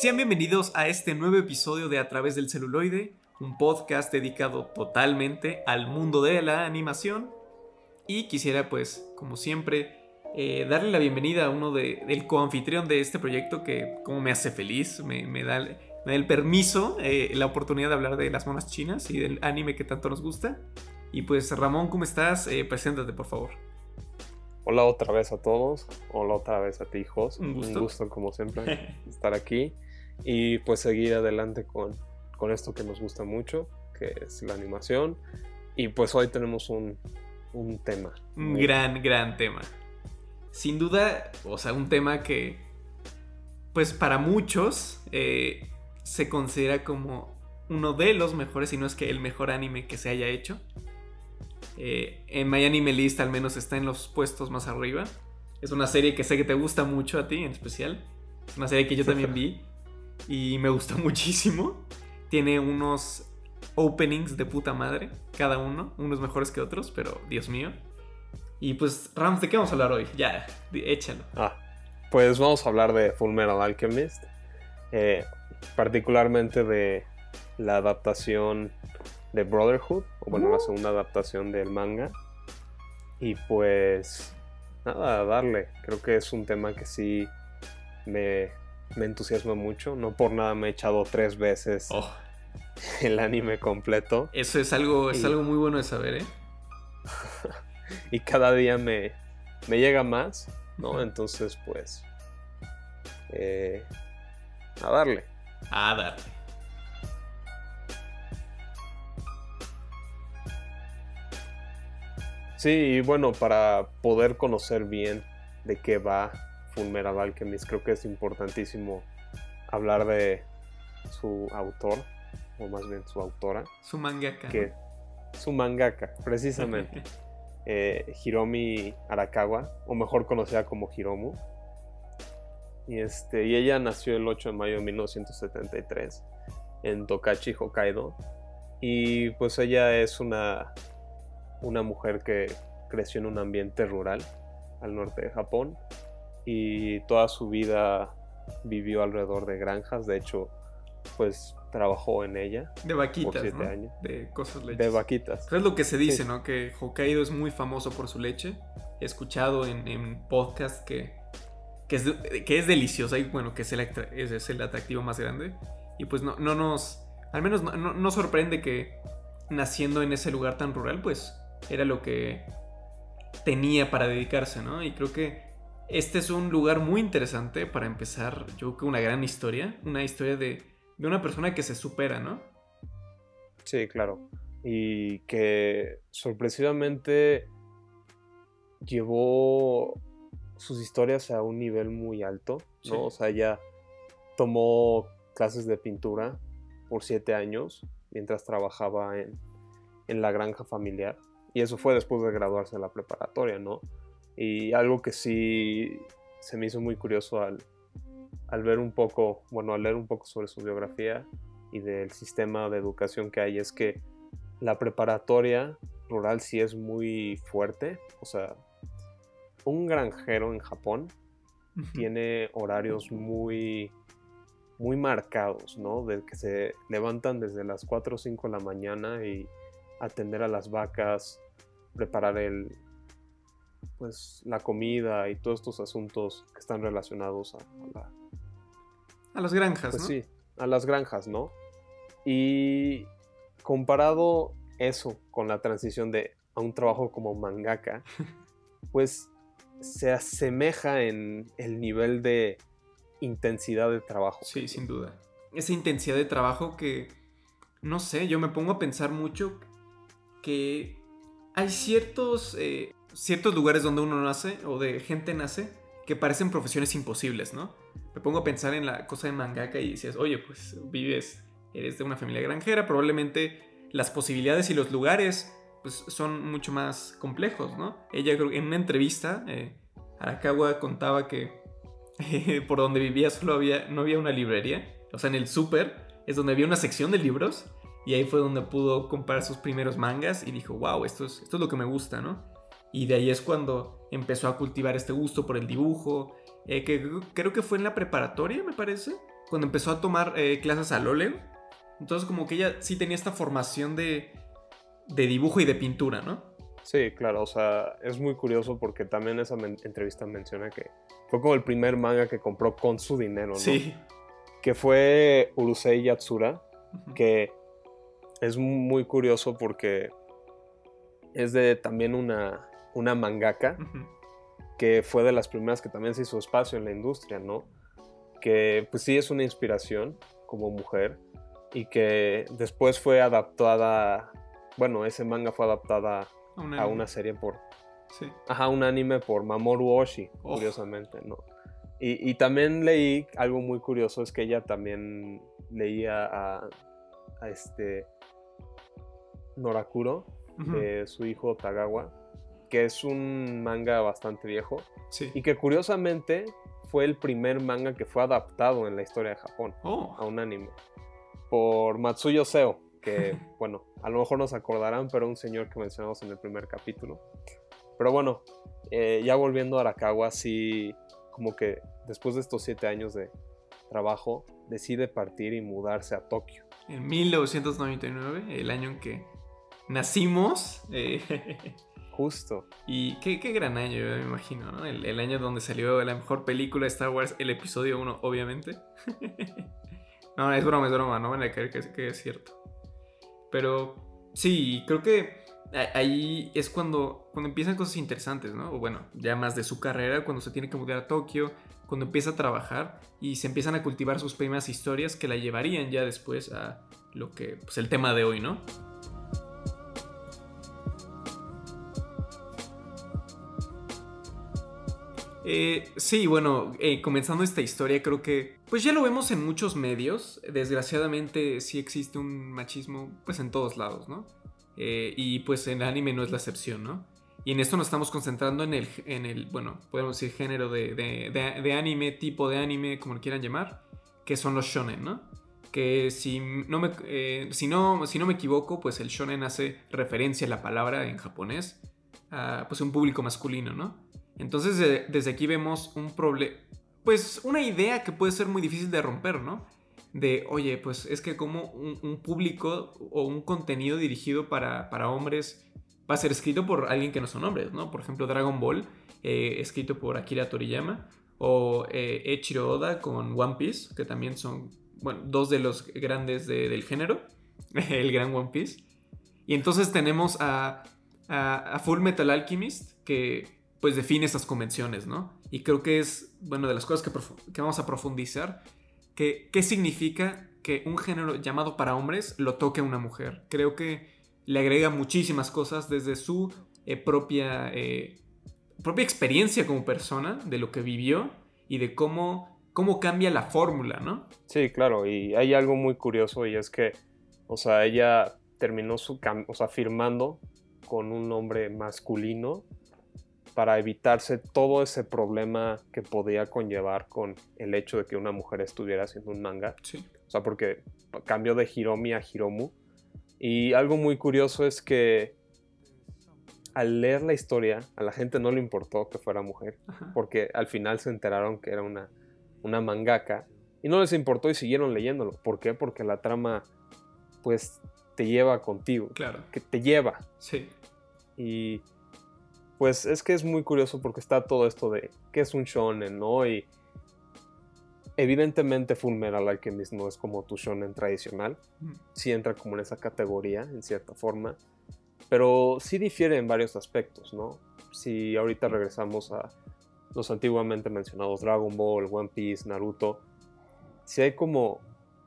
Sean bienvenidos a este nuevo episodio de A través del celuloide, un podcast dedicado totalmente al mundo de la animación. Y quisiera pues, como siempre, eh, darle la bienvenida a uno de, del coanfitrión de este proyecto que como me hace feliz, me, da, el permiso, eh, la oportunidad de hablar de las monas chinas y del anime que tanto nos gusta. Y pues Ramón, ¿cómo estás? Eh, preséntate por favor. Hola otra vez a todos, hola otra vez a ti, hijos. Un gusto. como siempre estar aquí y pues seguir adelante con, con esto que nos gusta mucho, que es la animación. Y pues hoy tenemos un, un tema. Un gran, gran tema. Sin duda, o sea, un tema que, pues para muchos, eh, se considera como uno de los mejores, si no es que el mejor anime que se haya hecho. Eh, en My Anime List al menos está en los puestos más arriba. Es una serie que sé que te gusta mucho a ti en especial. Es una serie que yo también vi y me gustó muchísimo. Tiene unos openings de puta madre, cada uno, unos mejores que otros, pero Dios mío. Y pues, Rams, ¿de qué vamos a hablar hoy? Ya, échalo. Ah, pues vamos a hablar de Full Metal Alchemist, eh, particularmente de la adaptación de Brotherhood, o bueno, la uh. segunda adaptación del manga. Y pues, nada, darle. Creo que es un tema que sí me, entusiasma mucho. No por nada me he echado tres veces oh. el anime completo. Eso es algo, es algo muy bueno de saber, ¿eh? y cada día me, me llega más, ¿no? Entonces, pues, eh, a darle. A darle. Sí, y bueno, para poder conocer bien de qué va Fullmetal Alchemist, creo que es importantísimo hablar de su autor, o más bien su autora. Su mangaka. Que, su mangaka, precisamente. eh, Hiromi Arakawa, o mejor conocida como Hiromu. Y, este, y ella nació el 8 de mayo de 1973 en Tokachi, Hokkaido. Y pues ella es una una mujer que creció en un ambiente rural al norte de Japón y toda su vida vivió alrededor de granjas, de hecho, pues trabajó en ella. De vaquitas, por años. De cosas leches. De vaquitas. Es lo que se dice, ¿no? Que Hokkaido es muy famoso por su leche. He escuchado en, en podcast que, que, es, que es deliciosa y bueno, que es el, es el atractivo más grande. Y pues no, no nos, al menos no, no sorprende que naciendo en ese lugar tan rural, pues era lo que tenía para dedicarse, ¿no? Y creo que este es un lugar muy interesante para empezar, yo creo que una gran historia, una historia de, de una persona que se supera, ¿no? Sí, claro. Y que sorpresivamente llevó sus historias a un nivel muy alto, ¿no? O sea, ella tomó clases de pintura por siete años mientras trabajaba en, en la granja familiar. Y eso fue después de graduarse de la preparatoria, ¿no? Y algo que sí se me hizo muy curioso al, al ver un poco, bueno, al leer un poco sobre su biografía y del sistema de educación que hay, es que la preparatoria rural sí es muy fuerte. O sea, un granjero en Japón tiene horarios muy, muy marcados, ¿no? De que se levantan desde las 4 o 5 de la mañana y atender a las vacas, preparar el, pues, la comida y todos estos asuntos que están relacionados a, la, a las granjas, pues sí, a las granjas, ¿no? Y comparado eso con la transición de a un trabajo como mangaka, pues se asemeja en el nivel de intensidad de trabajo. Sí, sin duda. Esa intensidad de trabajo que, no sé, yo me pongo a pensar mucho que hay ciertos, eh, ciertos lugares donde uno nace o de gente nace que parecen profesiones imposibles, ¿no? Me pongo a pensar en la cosa de mangaka y dices, oye, pues vives, eres de una familia granjera, probablemente las posibilidades y los lugares pues, son mucho más complejos, ¿no? Ella en una entrevista, eh, Arakawa contaba que por donde vivía solo había, no había una librería, o sea, en el súper es donde había una sección de libros y ahí fue donde pudo comprar sus primeros mangas y dijo, wow, esto es, esto es lo que me gusta, ¿no? Y de ahí es cuando empezó a cultivar este gusto por el dibujo, eh, que creo que fue en la preparatoria, me parece, cuando empezó a tomar eh, clases al óleo. Entonces como que ella sí tenía esta formación de, de dibujo y de pintura, ¿no? Sí, claro, o sea, es muy curioso porque también esa entrevista menciona que fue como el primer manga que compró con su dinero, ¿no? Sí. Que fue Urusei Yatsura, que es muy curioso porque es de también una, una mangaka, que fue de las primeras que también se hizo espacio en la industria, ¿no? Que pues sí es una inspiración como mujer y que después fue adaptada, bueno, ese manga fue adaptada a una serie por... Sí. Ajá, un anime por Mamoru Oshii, curiosamente, ¿no? Y, también leí algo muy curioso, es que ella también leía a, a este Norakuro, de su hijo Tagawa, que es un manga bastante viejo. Sí. Y que curiosamente fue el primer manga que fue adaptado en la historia de Japón oh. a un anime. Por Matsuyo Seo, que bueno, a lo mejor nos acordarán, pero un señor que mencionamos en el primer capítulo. Pero bueno, eh, ya volviendo a Arakawa, sí, como que después de estos siete años de trabajo, decide partir y mudarse a Tokio. En 1999, el año en que nacimos. Eh, Justo. Y qué, gran año, me imagino, ¿no? El, año donde salió la mejor película de Star Wars, el episodio 1, obviamente. no, es broma, es broma, no van a creer que, es cierto. Pero sí, creo que ahí es cuando, cuando empiezan cosas interesantes, ¿no? O bueno, ya más de su carrera, cuando se tiene que mudar a Tokio, cuando empieza a trabajar y se empiezan a cultivar sus primeras historias que la llevarían ya después a lo que, pues el tema de hoy, ¿no? Eh, sí, bueno, eh, comenzando esta historia, creo que pues ya lo vemos en muchos medios. Desgraciadamente sí existe un machismo pues en todos lados, ¿no? Eh, y pues el anime no es la excepción, ¿no? Y en esto nos estamos concentrando en el, en el bueno, podemos decir género de, de, anime, tipo de anime, como lo quieran llamar, que son los shonen, ¿no? Que si no, me, si, no, si no me equivoco, pues el shonen hace referencia a la palabra en japonés a pues un público masculino, ¿no? Entonces desde aquí vemos un problema, pues una idea que puede ser muy difícil de romper, ¿no? De, oye, pues es que como un, público o un contenido dirigido para, hombres va a ser escrito por alguien que no son hombres, ¿no? Por ejemplo, Dragon Ball, eh, escrito por Akira Toriyama, o eh, Echiro Oda con One Piece, que también son, bueno, dos de los grandes del género, el gran One Piece. Y entonces tenemos a Full Metal Alchemist, que pues define esas convenciones, ¿no? Y creo que es, bueno, de las cosas que, vamos a profundizar, que, qué significa que un género llamado para hombres lo toque a una mujer. Creo que le agrega muchísimas cosas desde su eh, propia, eh, propia experiencia como persona, de lo que vivió y de cómo, cómo cambia la fórmula, ¿no? Sí, claro, y hay algo muy curioso y es que, o sea, ella terminó su, o sea, firmando con un hombre masculino para evitarse todo ese problema que podía conllevar con el hecho de que una mujer estuviera haciendo un manga. Sí. O sea, porque cambió de Hiromi a Hiromu. Y algo muy curioso es que al leer la historia, a la gente no le importó que fuera mujer, porque al final se enteraron que era una, una mangaka y no les importó y siguieron leyéndolo. ¿Por qué? Porque la trama, pues, te lleva contigo. Claro. Que te lleva. Sí. Y pues es que es muy curioso porque está todo esto de qué es un shonen, ¿no? Y evidentemente Fullmetal Alchemist no es como tu shonen tradicional, sí entra como en esa categoría en cierta forma, pero sí difiere en varios aspectos, ¿no? Si ahorita regresamos a los antiguamente mencionados Dragon Ball, One Piece, Naruto, si hay como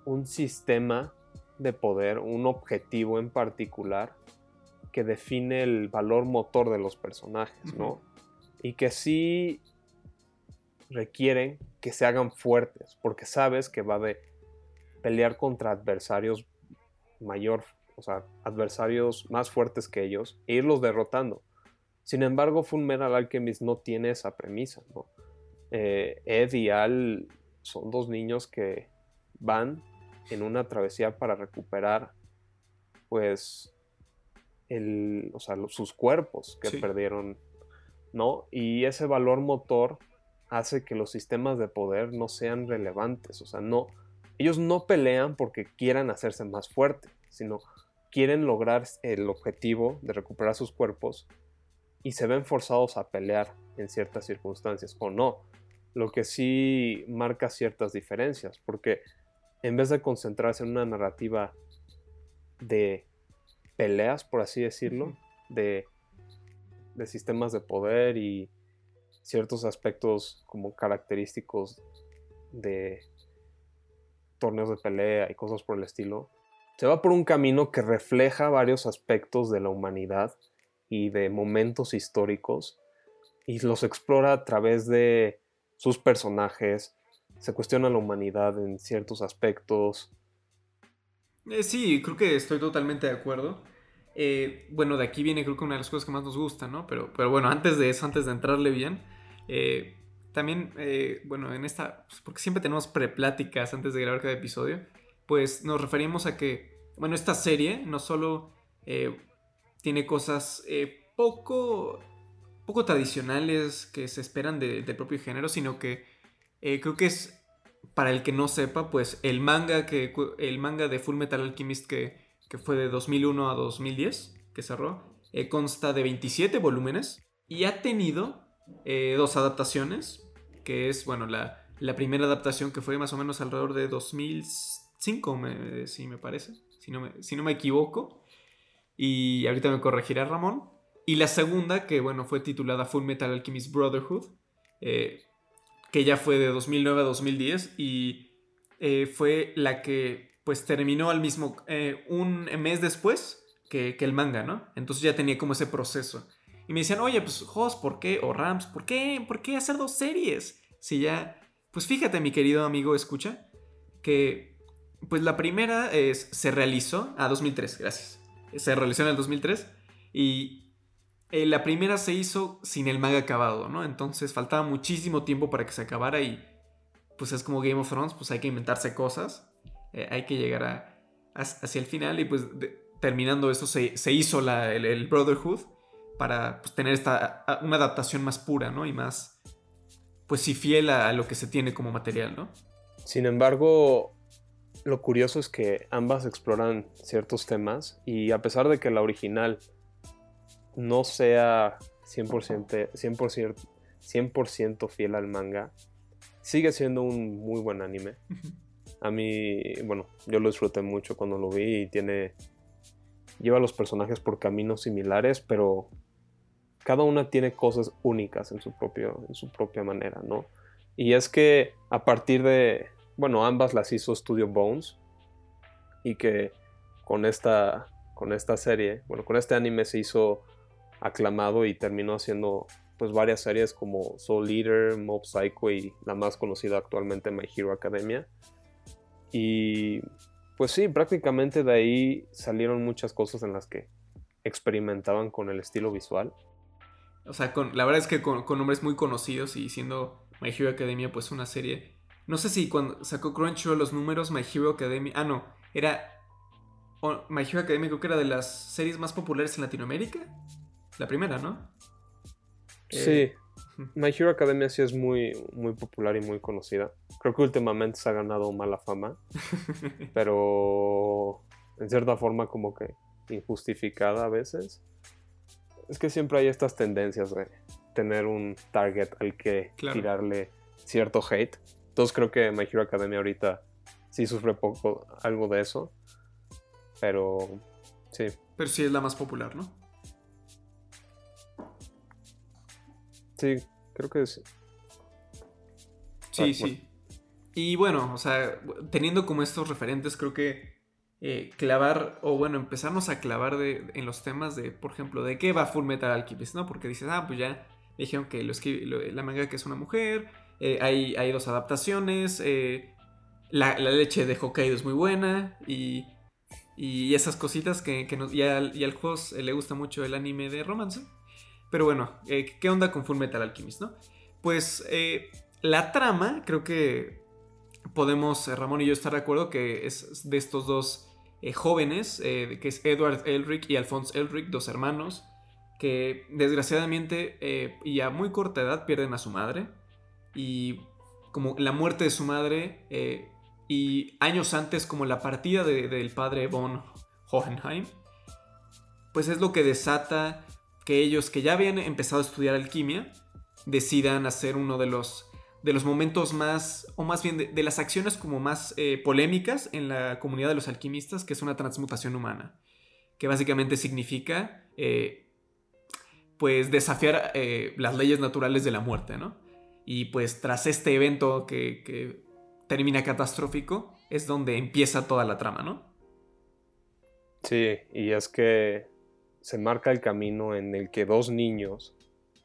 un sistema de poder, un objetivo en particular que define el valor motor de los personajes, ¿no? Y que sí requieren que se hagan fuertes, porque sabes que va de pelear contra adversarios mayor, o sea, adversarios más fuertes que ellos e irlos derrotando. Sin embargo, Fullmetal Alchemist no tiene esa premisa, ¿no? Eh, Ed y Al son dos niños que van en una travesía para recuperar, pues, o sea, sus cuerpos que perdieron, ¿no? Y ese valor motor hace que los sistemas de poder no sean relevantes, o sea, no, ellos no pelean porque quieran hacerse más fuerte, sino quieren lograr el objetivo de recuperar sus cuerpos y se ven forzados a pelear en ciertas circunstancias o no. Lo que sí marca ciertas diferencias, porque en vez de concentrarse en una narrativa de peleas, por así decirlo, de, de sistemas de poder y ciertos aspectos como característicos de torneos de pelea y cosas por el estilo, se va por un camino que refleja varios aspectos de la humanidad y de momentos históricos y los explora a través de sus personajes, se cuestiona la humanidad en ciertos aspectos. Eh, sí, creo que estoy totalmente de acuerdo. Eh, bueno, de aquí viene creo que una de las cosas que más nos gusta, ¿no? Pero, pero bueno, antes de eso, antes de entrarle bien, eh, también, bueno, en esta, pues, porque siempre tenemos prepláticas antes de grabar cada episodio, pues nos referimos a que, bueno, esta serie no solo tiene cosas poco, poco tradicionales que se esperan del propio género, sino que creo que es, para el que no sepa, pues el manga, que, el manga de Full Metal Alchemist que que fue de 2001 a 2010, que cerró, eh, consta de 27 volúmenes y ha tenido eh, dos adaptaciones, que es, bueno, la, la, primera adaptación que fue más o menos alrededor de 2005, me, si me parece, si no me, si no me equivoco, y ahorita me corregirá Ramón, y la segunda, que bueno, fue titulada Full Metal Alchemist Brotherhood, eh, que ya fue de 2009 a 2010 y fue la que pues terminó al mismo, eh, un mes después que, el manga, ¿no? Entonces ya tenía como ese proceso. Y me decían, oye, pues Jos, ¿por qué? O Rams, ¿por qué? ¿Por qué hacer dos series? Si ya, pues fíjate mi querido amigo, escucha, que pues la primera es, se realizó, a 2003, gracias. Se realizó en el 2003 y eh, la primera se hizo sin el manga acabado, ¿no? Entonces faltaba muchísimo tiempo para que se acabara y pues es como Game of Thrones, pues hay que inventarse cosas. Eh, hay que llegar a, hacia el final y pues terminando eso se, hizo el, Brotherhood para pues, tener esta, una adaptación más pura, ¿no? Y más, pues sí, fiel a, lo que se tiene como material, ¿no? Sin embargo, lo curioso es que ambas exploran ciertos temas y a pesar de que la original no sea 100%, 100%, 100 fiel al manga, sigue siendo un muy buen anime. A mí, bueno, yo lo disfruté mucho cuando lo vi y tiene... Lleva a los personajes por caminos similares, pero cada una tiene cosas únicas en su, propio, en su propia manera, ¿no? Y es que a partir de, bueno, ambas las hizo Studio Bones y que con esta, con esta serie, bueno, con este anime se hizo aclamado y terminó haciendo pues varias series como Soul Eater, Mob Psycho y la más conocida actualmente My Hero Academia. Y pues sí, prácticamente de ahí salieron muchas cosas en las que experimentaban con el estilo visual. O sea, con, la verdad es que con, nombres muy conocidos y siendo My Hero Academia pues una serie... No sé si cuando sacó Crunchyroll los números My Hero Academia... Ah, no, era... My Hero Academia creo que era de las series más populares en Latinoamérica. La primera, ¿no? Sí. Eh, My Hero Academia sí es muy, muy popular y muy conocida. Creo que últimamente se ha ganado mala fama, pero en cierta forma como que injustificada a veces. Es que siempre hay estas tendencias de tener un target al que tirarle cierto hate. Entonces creo que My Hero Academia ahorita sí sufre poco algo de eso. Pero sí. Pero sí es la más popular, ¿no? Sí, creo que sí. Sí, ah, sí. Y bueno, o sea, teniendo como estos referentes, creo que eh, clavar, o bueno, empezarnos a clavar de, en los temas de, por ejemplo, de qué va Full Metal Alchemist, ¿no? Porque dices, ah, pues ya dijeron que lo escribe, la manga que es una mujer, eh, hay, hay, dos adaptaciones, eh, la, leche de Hokkaido es muy buena y, y esas cositas que, que nos, y, al, y al juego le gusta mucho el anime de romance. Pero bueno, eh, ¿qué onda con Full Metal Alchemist, no? Pues eh, la trama, creo que podemos, eh, Ramón y yo, estar de acuerdo que es de estos dos jóvenes, que es Edward Elric y Alphonse Elric, dos hermanos, que desgraciadamente y a muy corta edad pierden a su madre. Y como la muerte de su madre y años antes como la partida del padre von Hohenheim, pues es lo que desata que ellos que ya habían empezado a estudiar alquimia decidan hacer uno de los de los momentos más, o más bien de, las acciones como más eh, polémicas en la comunidad de los alquimistas, que es una transmutación humana, que básicamente significa, eh, pues, desafiar eh, las leyes naturales de la muerte, ¿no? Y pues tras este evento que, que termina catastrófico, es donde empieza toda la trama, ¿no? Sí, y es que se marca el camino en el que dos niños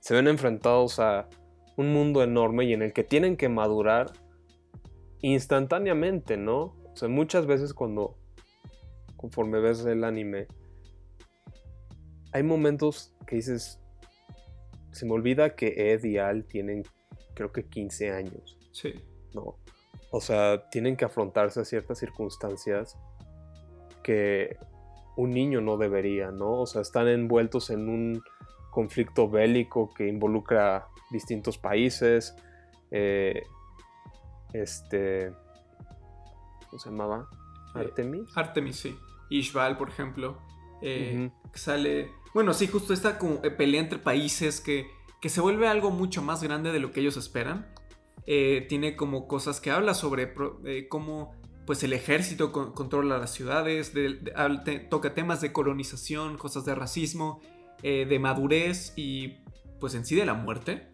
se ven enfrentados a un mundo enorme y en el que tienen que madurar instantáneamente, ¿no? O sea, muchas veces cuando, conforme ves el anime, hay momentos que dices, se me olvida que Ed y Al tienen, creo que 15 años. Sí. ¿No? O sea, tienen que afrontarse a ciertas circunstancias que un niño no debería, ¿no? O sea, están envueltos en un conflicto bélico que involucra distintos países. Eh, este. ¿Cómo se llamaba? Eh, Artemis. Artemis, sí. Ishbal, por ejemplo. Eh, sale. Bueno, sí, justo esta como pelea entre países que, que se vuelve algo mucho más grande de lo que ellos esperan. tiene como cosas que habla sobre cómo pues el ejército controla las ciudades, toca temas de colonización, cosas de racismo, de madurez y pues en sí de la muerte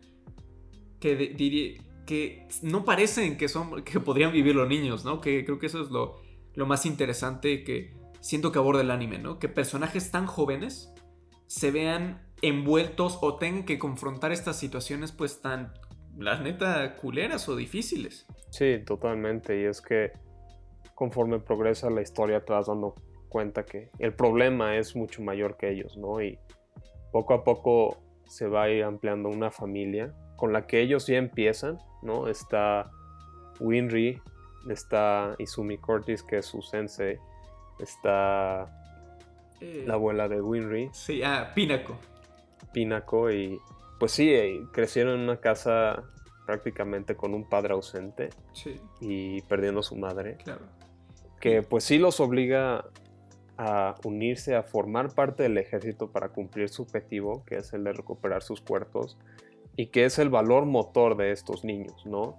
que diría que no parecen que son que podrían vivir los niños, ¿no? Que creo que eso es lo, lo más interesante que siento que aborda el anime, ¿no? Que personajes tan jóvenes se vean envueltos o tengan que confrontar estas situaciones pues tan, las neta, culeras o difíciles. Sí, totalmente. Y es que conforme progresa la historia te vas dando cuenta que el problema es mucho mayor que ellos, ¿no? Y poco a poco se va a ir ampliando una familia con la que ellos ya empiezan, ¿no? Está Winry, está Izumi Curtis, que es su sensei, está eh, la abuela de Winry. Sí, ah, Pinaco. Pinaco, y pues sí, eh, crecieron en una casa prácticamente con un padre ausente sí. y perdiendo a su madre. Claro. Que pues sí los obliga a unirse, a formar parte del ejército para cumplir su objetivo, que es el de recuperar sus cuerpos y que es el valor motor de estos niños, ¿no?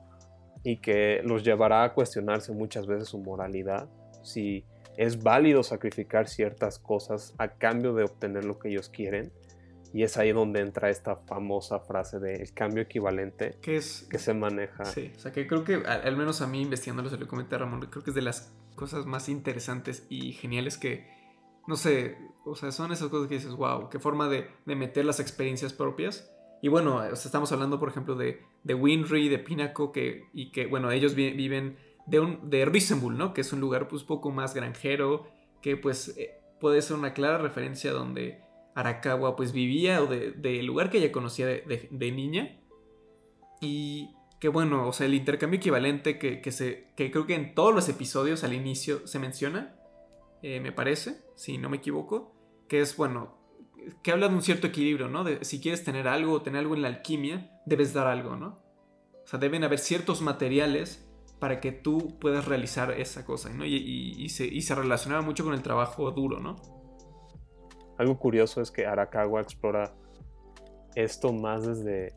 Y que los llevará a cuestionarse muchas veces su moralidad, si es válido sacrificar ciertas cosas a cambio de obtener lo que ellos quieren. Y es ahí donde entra esta famosa frase de el cambio equivalente que, es, que se maneja. Sí, o sea que creo que al, menos a mí investigándolo se lo comenté a Ramón, creo que es de las cosas más interesantes y geniales que, no sé, o sea, son esas cosas que dices, wow, qué forma de, de meter las experiencias propias y bueno, estamos hablando, por ejemplo, de, de Winry, de Pinaco, que, y que, bueno, ellos viven de, un, de Risenbull, ¿no? Que es un lugar pues poco más granjero, que pues eh, puede ser una clara referencia donde Arakawa pues vivía o del de, lugar que ella conocía de, niña. Y que bueno, o sea, el intercambio equivalente que, se, que creo que en todos los episodios al inicio se menciona, eh, me parece, si no me equivoco, que es, bueno, que habla de un cierto equilibrio, ¿no? De si quieres tener algo o tener algo en la alquimia, debes dar algo, ¿no? O sea, deben haber ciertos materiales para que tú puedas realizar esa cosa, ¿no? Y, se, y se relacionaba mucho con el trabajo duro, ¿no? Algo curioso es que Arakawa explora esto más desde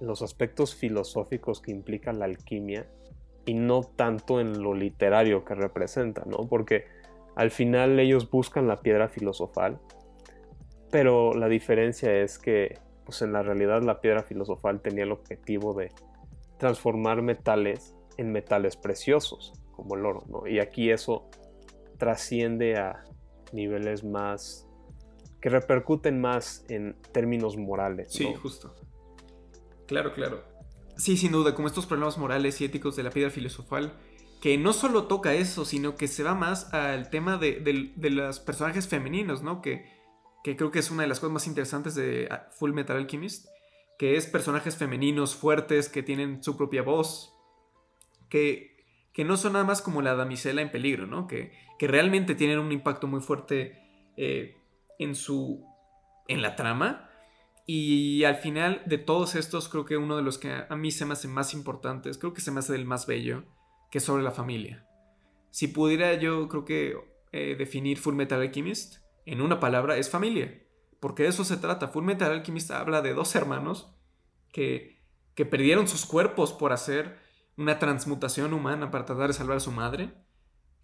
los aspectos filosóficos que implica la alquimia y no tanto en lo literario que representa, ¿no? Porque al final ellos buscan la piedra filosofal pero la diferencia es que pues en la realidad la piedra filosofal tenía el objetivo de transformar metales en metales preciosos, como el oro, ¿no? Y aquí eso trasciende a niveles más que repercuten más en términos morales. Sí, justo. Claro, claro. Sí, sin duda, como estos problemas morales y éticos de la piedra filosofal, que no solo toca eso, sino que se va más al tema de, los personajes femeninos, ¿no? Que que creo que es una de las cosas más interesantes de ah, Full Metal Alchemist, que es personajes femeninos fuertes que tienen su propia voz, que, que no son nada más como la damisela en peligro, ¿no? Que, que realmente tienen un impacto muy fuerte eh, en su... en la trama. Y al final de todos estos, creo que uno de los que a mí se me hace más importantes, creo que se me hace el más bello, que es sobre la familia. si pudiera yo creo que eh, definir Full Metal Alchemist en una palabra, es familia. Porque de eso se trata. Full Metal Alchemist habla de dos hermanos que, que perdieron sus cuerpos por hacer una transmutación humana para tratar de salvar a su madre.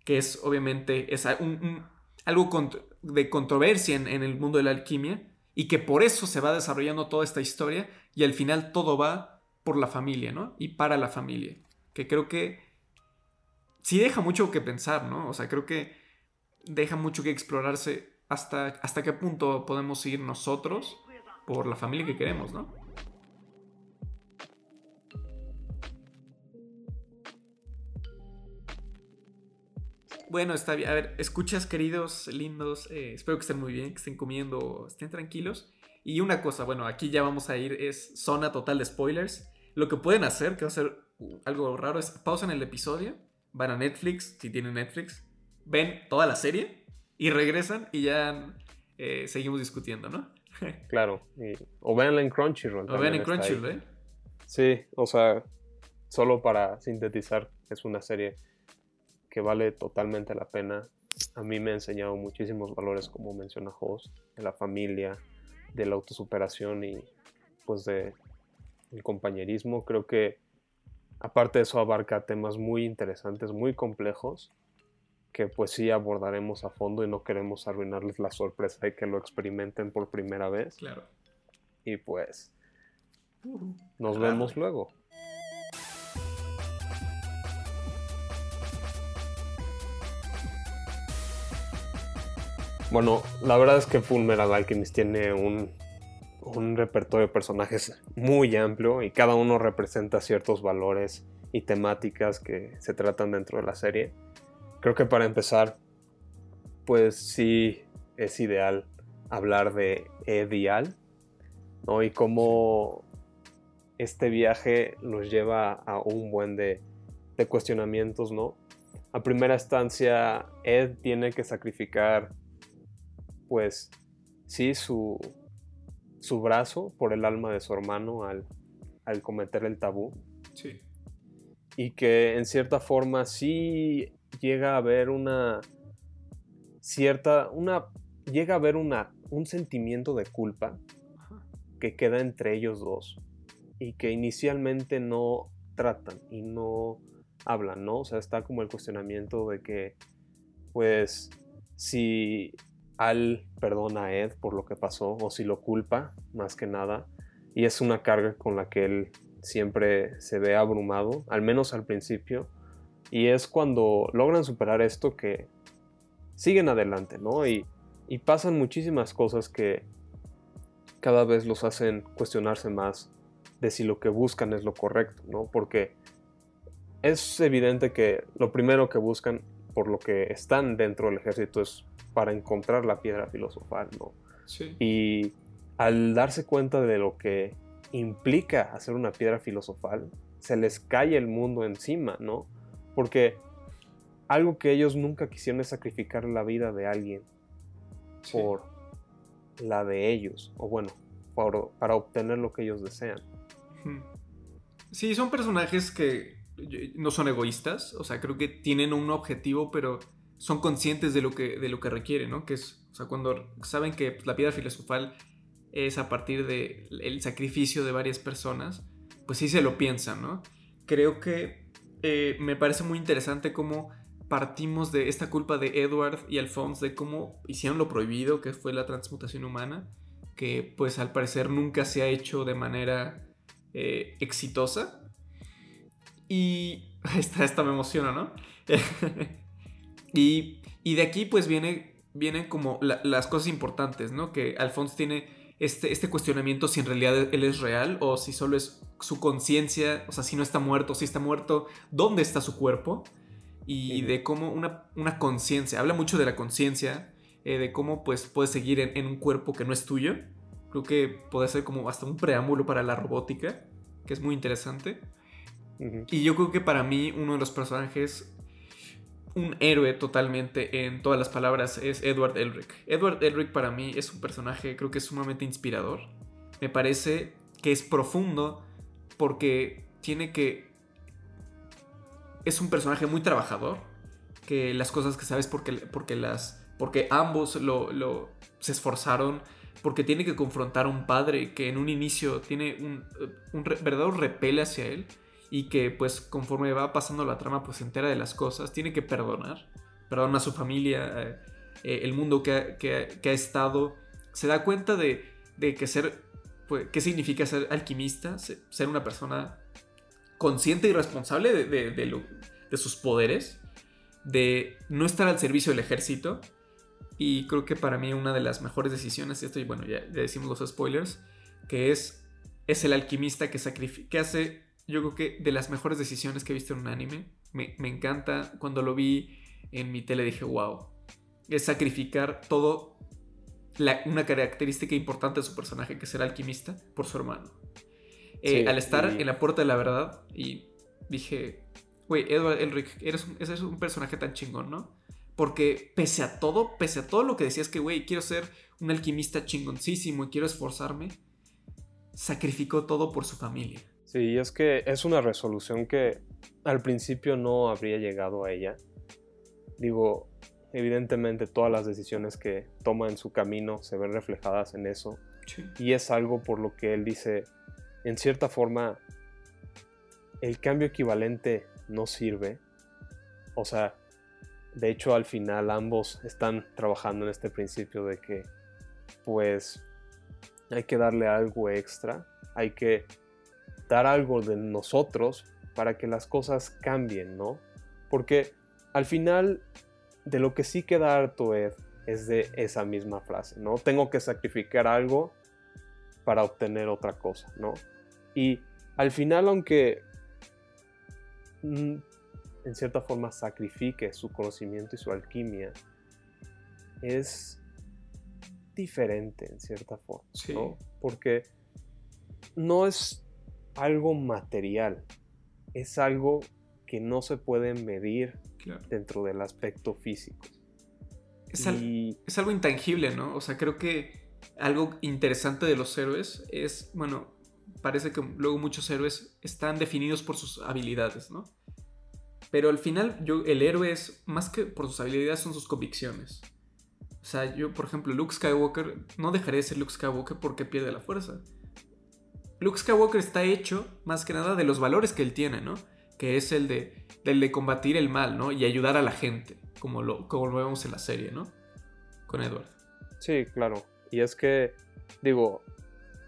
Que es obviamente es algo de controversia en, en el mundo de la alquimia. Y que por eso se va desarrollando toda esta historia. Y al final todo va por la familia, ¿no? Y para la familia. Que creo que sí deja mucho que pensar, ¿no? O sea, creo que deja mucho que explorarse hasta, hasta qué punto podemos ir nosotros por la familia que queremos, ¿no? Bueno, está bien. A ver, escuchas, queridos, lindos. Eh, espero que estén muy bien, que estén comiendo, estén tranquilos. Y una cosa, bueno, aquí ya vamos a ir, es zona total de spoilers. Lo que pueden hacer, que va a ser algo raro, es pausan el episodio, van a Netflix, si tienen Netflix, ven toda la serie y regresan y ya eh, seguimos discutiendo, ¿no? claro, o véanla en Crunchyroll. O vean en Crunchyroll, ¿eh? Sí, o sea, solo para sintetizar, es una serie que vale totalmente la pena. A mí me ha enseñado muchísimos valores, como menciona Host, de la familia, de la autosuperación y pues de el compañerismo. Creo que aparte de eso abarca temas muy interesantes, muy complejos, que pues sí abordaremos a fondo y no queremos arruinarles la sorpresa de que lo experimenten por primera vez. Claro. Y pues nos vemos luego. Bueno, la verdad es que Fullmetal Alchemist tiene un, un repertorio de personajes muy amplio y cada uno representa ciertos valores y temáticas que se tratan dentro de la serie. Creo que para empezar, pues sí es ideal hablar de Edial, ¿no? Y cómo este viaje nos lleva a un buen de, de cuestionamientos, ¿no? A primera instancia, Ed tiene que sacrificar pues sí, su, su brazo por el alma de su hermano al, al cometer el tabú. Sí. Y que en cierta forma sí llega a haber una cierta, una, llega a haber una, un sentimiento de culpa que queda entre ellos dos y que inicialmente no tratan y no hablan, ¿no? O sea, está como el cuestionamiento de que, pues, si al perdona a Ed por lo que pasó o si lo culpa, más que nada. Y es una carga con la que él siempre se ve abrumado, al menos al principio. Y es cuando logran superar esto que siguen adelante, ¿no? Y, y pasan muchísimas cosas que cada vez los hacen cuestionarse más de si lo que buscan es lo correcto, ¿no? Porque es evidente que lo primero que buscan por lo que están dentro del ejército es para encontrar la piedra filosofal, ¿no? Sí. Y al darse cuenta de lo que implica hacer una piedra filosofal, se les cae el mundo encima, ¿no? Porque algo que ellos nunca quisieron es sacrificar la vida de alguien por la de ellos, o bueno, para obtener lo que ellos desean. Sí, son personajes que no son egoístas, o sea, creo que tienen un objetivo, pero son conscientes de lo que, de lo que requiere, ¿no? Que es, o sea, cuando saben que la piedra filosofal es a partir del sacrificio de varias personas, pues sí se lo piensan, ¿no? Creo que eh, me parece muy interesante cómo partimos de esta culpa de Edward y Alphonse de cómo hicieron lo prohibido, que fue la transmutación humana, que pues al parecer nunca se ha hecho de manera eh, exitosa. Y esta, esta me emociona, ¿no? Y, de aquí pues viene, vienen como las cosas importantes, ¿no? Que Alphonse tiene este, este cuestionamiento si en realidad él es real o si solo es su conciencia, o sea, si no está muerto, si está muerto, ¿dónde está su cuerpo? Y de cómo una, una conciencia, habla mucho de la conciencia, eh, de cómo pues puedes seguir en, un cuerpo que no es tuyo. Creo que puede ser como hasta un preámbulo para la robótica, que es muy interesante. Y yo creo que para mí uno de los personajes un héroe totalmente en todas las palabras es Edward Elric. Edward Elric para mí es un personaje creo que es sumamente inspirador. Me parece que es profundo porque tiene que... Es un personaje muy trabajador, que las cosas que sabes porque, porque, las, porque ambos lo, lo, se esforzaron, porque tiene que confrontar a un padre que en un inicio tiene un, un verdadero repele hacia él y que pues conforme va pasando la trama pues se entera de las cosas, tiene que perdonar, perdona a su familia, eh, eh, el mundo que, que, ha estado, se da cuenta de, de que ser, pues, qué significa ser alquimista, ser una persona consciente y responsable de, de, de sus poderes, de no estar al servicio del ejército. Y creo que para mí una de las mejores decisiones, esto y bueno, ya, ya decimos los spoilers, que es, es el alquimista que, que hace yo creo que de las mejores decisiones que he visto en un anime. Me, encanta. Cuando lo vi en mi tele dije, wow. Es sacrificar todo. una característica importante de su personaje, que es el alquimista, por su hermano. Eh, al estar en la puerta de la verdad, y dije, güey, Edward Elric, eres, eres un personaje tan chingón, ¿no? Porque pese a todo, pese a todo lo que decías que, güey, quiero ser un alquimista chingoncísimo y quiero esforzarme, sacrificó todo por su familia. Sí, es que es una resolución que al principio no habría llegado a ella. Digo, evidentemente todas las decisiones que toma en su camino se ven reflejadas en eso. Y es algo por lo que él dice, en cierta forma, el cambio equivalente no sirve. O sea, de hecho al final ambos están trabajando en este principio de que pues hay que darle algo extra, hay que dar algo de nosotros para que las cosas cambien, ¿no? Porque al final de lo que sí queda harto Ed es de esa misma frase, ¿no? Tengo que sacrificar algo para obtener otra cosa, ¿no? Y al final, aunque mm, en cierta forma sacrifique su conocimiento y su alquimia, es diferente en cierta forma, ¿no? Porque no es algo material, es algo que no se puede medir dentro del aspecto físico. Es, es, algo intangible, ¿no? O sea, creo que algo interesante de los héroes es, bueno, parece que luego muchos héroes están definidos por sus habilidades, ¿no? Pero al final, yo, el héroe es, más que por sus habilidades, son sus convicciones. O sea, yo, por ejemplo, Luke Skywalker, no dejaré de ser Luke Skywalker porque pierde la fuerza. Luke Skywalker está hecho más que nada de los valores que él tiene, ¿no? Que es el de, de combatir el mal, ¿no? Y ayudar a la gente, como lo, como lo vemos en la serie, ¿no? Con Edward. Sí, claro. Y es que, digo,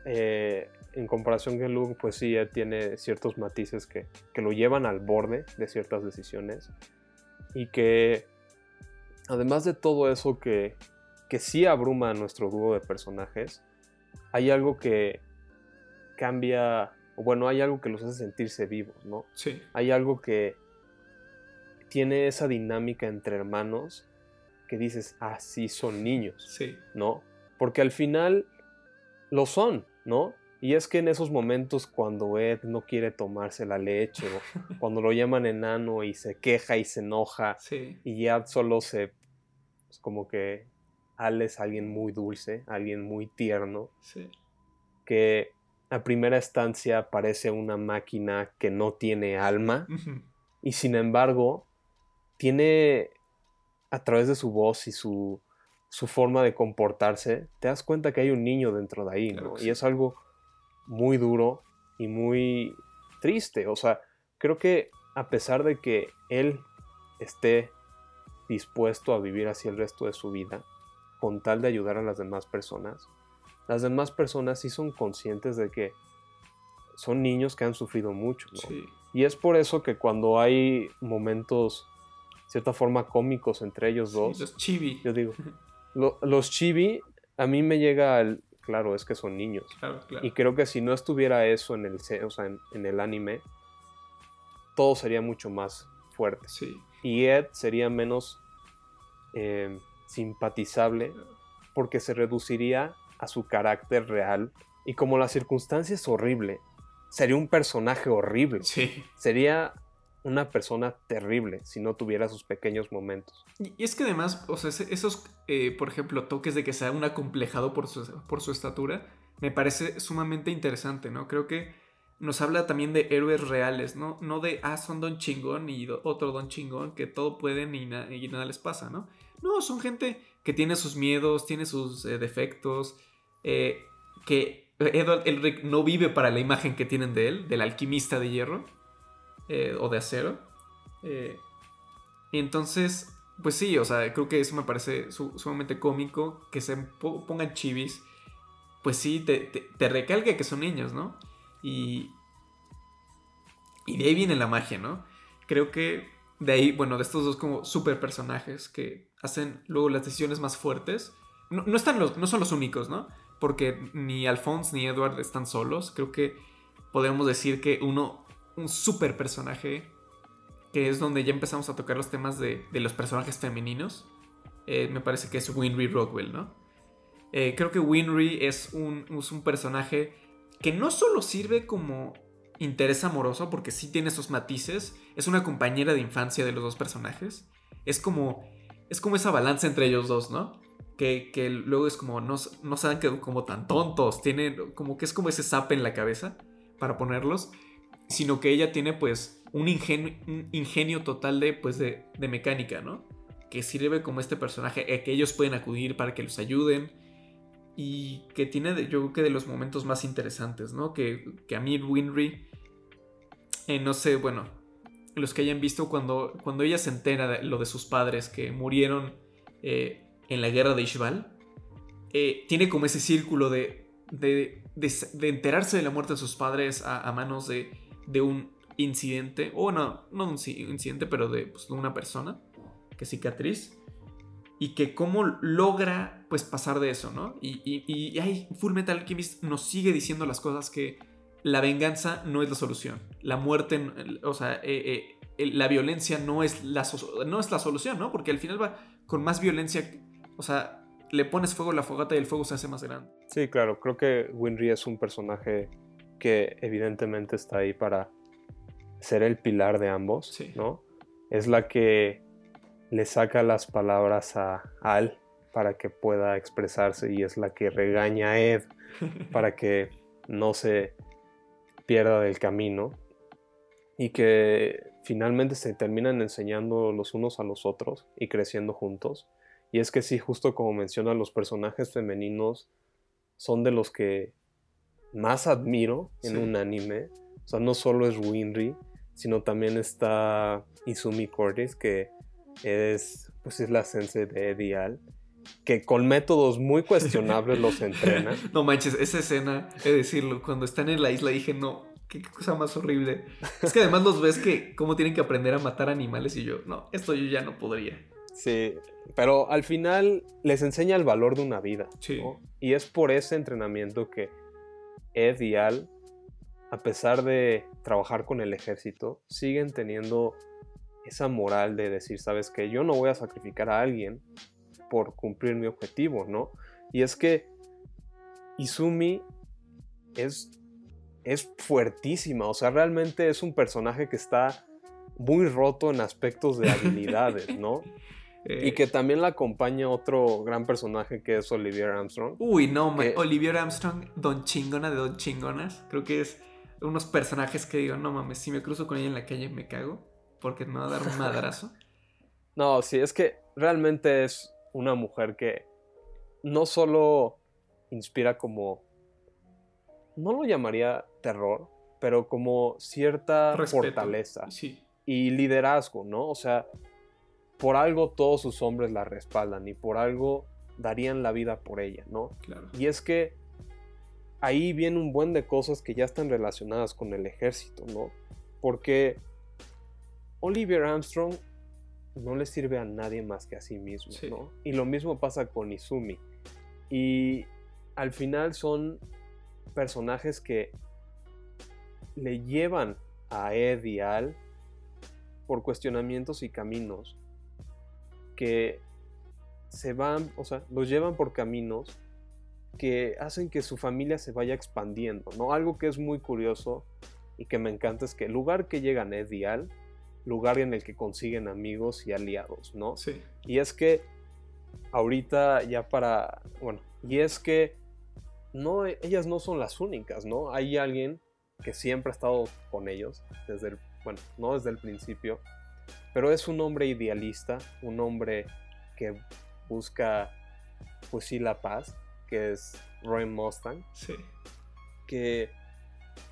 eh, en comparación con Luke, pues sí, él tiene ciertos matices que, que lo llevan al borde de ciertas decisiones. Y que, además de todo eso que, que sí abruma a nuestro dúo de personajes, hay algo que cambia, o bueno, hay algo que los hace sentirse vivos, ¿no? Sí. Hay algo que tiene esa dinámica entre hermanos que dices, ah, sí, son niños, sí. ¿no? Porque al final lo son, ¿no? Y es que en esos momentos cuando Ed no quiere tomarse la leche, o cuando lo llaman enano y se queja y se enoja, y ya solo se, es como que Al es alguien muy dulce, alguien muy tierno, sí. que a primera instancia parece una máquina que no tiene alma y sin embargo tiene a través de su voz y su, su, forma de comportarse, te das cuenta que hay un niño dentro de ahí, ¿no? Y es algo muy duro y muy triste. O sea, creo que a pesar de que él esté dispuesto a vivir así el resto de su vida, con tal de ayudar a las demás personas, las demás personas sí son conscientes de que son niños que han sufrido mucho. Y es por eso que cuando hay momentos, cierta forma, cómicos entre ellos dos. los chibi. Yo digo, los chibi, a mí me llega al. Claro, es que son niños. Y creo que si no estuviera eso en el, o sea, en, el anime, todo sería mucho más fuerte. Y Ed sería menos eh, simpatizable porque se reduciría a su carácter real. Y como la circunstancia es horrible, sería un personaje horrible. Sí. Sería una persona terrible si no tuviera sus pequeños momentos. Y es que además, o sea, esos, eh, por ejemplo, toques de que sea un acomplejado por su, por su estatura, me parece sumamente interesante, ¿no? Creo que nos habla también de héroes reales, ¿no? No de, ah, son don chingón y otro don chingón que todo pueden y, nada les pasa, ¿no? No, son gente que tiene sus miedos, tiene sus eh, defectos, eh, que Edward Elric no vive para la imagen que tienen de él, del alquimista de hierro eh, o de acero. y entonces, pues sí, o sea, creo que eso me parece sumamente cómico, que se pongan chivis. Pues sí, te, te, que son niños, ¿no? Y, y de ahí viene la magia, ¿no? Creo que de ahí, bueno, de estos dos como super personajes que hacen luego las decisiones más fuertes. No, están los, no son los únicos, ¿no? Porque ni Alphonse ni Edward están solos. Creo que podemos decir que uno, un super personaje, que es donde ya empezamos a tocar los temas de, los personajes femeninos, eh, me parece que es Winry Rockwell, ¿no? Eh, creo que Winry es un, es un personaje que no solo sirve como interés amoroso, porque sí tiene esos matices, es una compañera de infancia de los dos personajes, es como, es como esa balanza entre ellos dos, ¿no? Que, luego es como, no, no saben que como tan tontos, tienen como que es como ese zap en la cabeza para ponerlos, sino que ella tiene pues un ingenio, ingenio total de, pues, de, mecánica, ¿no? Que sirve como este personaje, a que ellos pueden acudir para que los ayuden, y que tiene yo creo que de los momentos más interesantes, ¿no? Que, que a mí Winry, eh, no sé, bueno, los que hayan visto cuando, cuando ella se entera de lo de sus padres que murieron eh, en la guerra de Ishbal, eh, tiene como ese círculo de, de, de, enterarse de la muerte de sus padres a, manos de, de, un incidente, o no, no un incidente, pero de, pues, de una persona, que cicatriz y que cómo logra pues pasar de eso, ¿no? Y, y, y ay, Full Metal Alchemist nos sigue diciendo las cosas que la venganza no es la solución, la muerte, o sea, eh, eh, la violencia no es la, no es la solución, ¿no? Porque al final va con más violencia, o sea, le pones fuego a la fogata y el fuego se hace más grande. Sí, claro, creo que Winry es un personaje que evidentemente está ahí para ser el pilar de ambos, ¿no? Es la que le saca las palabras a Al para que pueda expresarse y es la que regaña a Ed para que no se pierda del camino y que finalmente se terminan enseñando los unos a los otros y creciendo juntos. Y es que sí, justo como menciona, los personajes femeninos son de los que más admiro en un anime. O sea, no solo es Winry, sino también está Izumi Curtis, que es, pues es la sensei de Edial, que con métodos muy cuestionables los entrena. No manches, esa escena, he de decirlo, cuando están en la isla dije, no, qué cosa más horrible. Es que además los ves que cómo tienen que aprender a matar animales y yo, no, esto yo ya no podría. Sí, pero al final les enseña el valor de una vida. Sí. Y es por ese entrenamiento que Ed y Al, a pesar de trabajar con el ejército, siguen teniendo esa moral de decir, sabes que yo no voy a sacrificar a alguien por cumplir mi objetivo, ¿no? Y es que Izumi es, es fuertísima, o sea, realmente es un personaje que está muy roto en aspectos de habilidades, ¿no? Y eh, que también la acompaña otro gran personaje que es Olivier Armstrong. Uy, no, Olivier Armstrong, don chingona de don chingonas. Creo que es unos personajes que digo, no mames, si me cruzo con ella en la calle me cago porque me va a dar un madrazo. no, sí, es que realmente es una mujer que no solo inspira como, no lo llamaría terror, pero como cierta fortaleza y liderazgo, ¿no? O sea, por algo todos sus hombres la respaldan y por algo darían la vida por ella, ¿no? Claro. Y es que ahí viene un buen de cosas que ya están relacionadas con el ejército, ¿no? Porque Oliver Armstrong no le sirve a nadie más que a sí mismo, ¿no? Y lo mismo pasa con Izumi. Y al final son personajes que le llevan a Ed y Al por cuestionamientos y caminos que se van, o sea, los llevan por caminos que hacen que su familia se vaya expandiendo, ¿no? Algo que es muy curioso y que me encanta es que el lugar que llegan Ed y Al lugar en el que consiguen amigos y aliados, ¿no? Sí. Y es que ahorita ya para, bueno, y es que no, ellas no son las únicas, ¿no? Hay alguien que siempre ha estado con ellos, desde el, bueno, no desde el principio, pero es un hombre idealista, un hombre que busca, pues sí, la paz, que es Roy Mustang. Sí. Que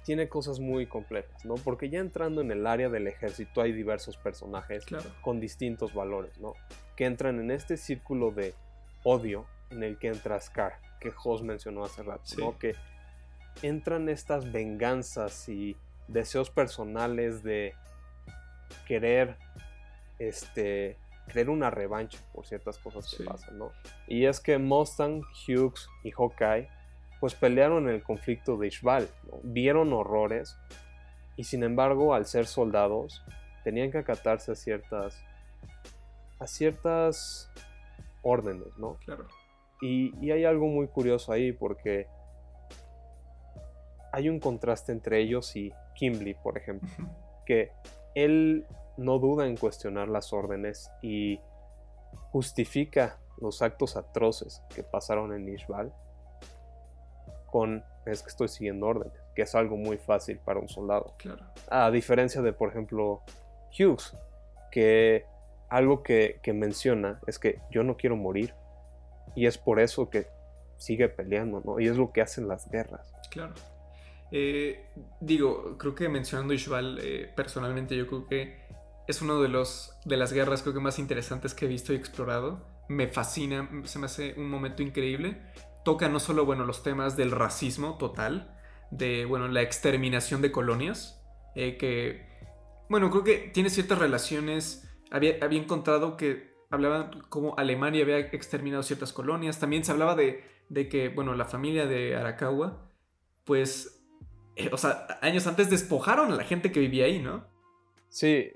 tiene cosas muy complejas, ¿no? Porque ya entrando en el área del ejército hay diversos personajes con distintos valores, ¿no? Que entran en este círculo de odio en el que entra Scar, que Jos mencionó hace rato, ¿no? Que entran estas venganzas y deseos personales de querer este querer una revancha por ciertas cosas que pasan, ¿no? Y es que Mustang, Hughes y Hawkeye pues pelearon en el conflicto de Ishbal, vieron horrores y sin embargo al ser soldados tenían que acatarse a ciertas a ciertas órdenes, ¿no? Claro. Y, y hay algo muy curioso ahí porque hay un contraste entre ellos y Kimberly, por ejemplo, que él no duda en cuestionar las órdenes y justifica los actos atroces que pasaron en Ishbal con es que estoy siguiendo órdenes, que es algo muy fácil para un soldado. Claro. A diferencia de, por ejemplo, Hughes, que algo que, que menciona es que yo no quiero morir y es por eso que sigue peleando, ¿no? Y es lo que hacen las guerras. Claro. Eh, digo, creo que mencionando Ishbal, eh, personalmente yo creo que es uno de los de las guerras creo que más interesantes que he visto y explorado. Me fascina, se me hace un momento increíble. Toca no solo, bueno, los temas del racismo total, de, bueno, la exterminación de colonias, eh, que, bueno, creo que tiene ciertas relaciones. Había, había encontrado que hablaban como Alemania había exterminado ciertas colonias. También se hablaba de, de que, bueno, la familia de Arakawa, pues o sea, años antes despojaron a la gente que vivía ahí, ¿no? Sí,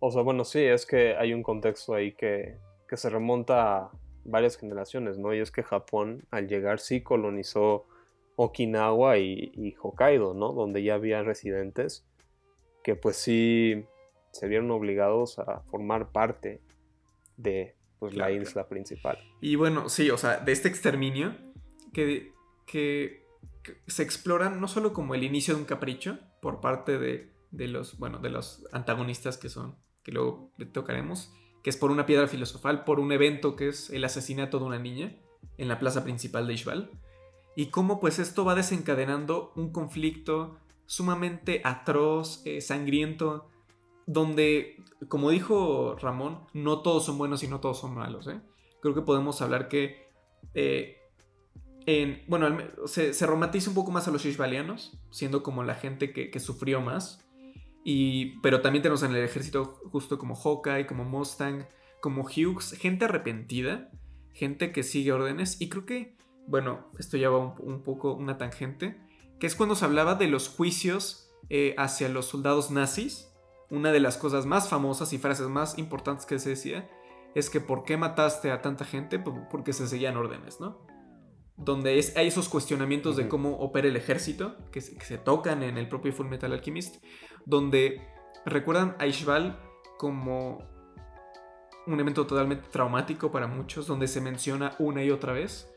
o sea, bueno, sí, es que hay un contexto ahí que, que se remonta a varias generaciones, ¿no? Y es que Japón al llegar sí colonizó Okinawa y, Hokkaido, ¿no? Donde ya había residentes que pues sí se vieron obligados a formar parte de pues, la isla principal. Y bueno, sí, o sea, de este exterminio que, que se explora no solo como el inicio de un capricho por parte de, los, bueno, de los antagonistas que son, que luego tocaremos, que es por una piedra filosofal, por un evento que es el asesinato de una niña en la plaza principal de Ishbal, y cómo pues esto va desencadenando un conflicto sumamente atroz, eh, sangriento, donde, como dijo Ramón, no todos son buenos y no todos son malos. ¿eh? Creo que podemos hablar que eh, bueno, se, se, romantiza un poco más a los shishbalianos, siendo como la gente que, sufrió más. Y, pero también tenemos en el ejército justo como Hawkeye, como Mustang, como Hughes, gente arrepentida, gente que sigue órdenes. Y creo que, bueno, esto ya va un, poco una tangente, que es cuando se hablaba de los juicios eh, hacia los soldados nazis. Una de las cosas más famosas y frases más importantes que se decía es que ¿por qué mataste a tanta gente? Porque se seguían órdenes, ¿no? Donde hay esos cuestionamientos de cómo opera el ejército, que se, tocan en el propio Full Metal Alchemist, donde recuerdan a Ishbal como un evento totalmente traumático para muchos, donde se menciona una y otra vez.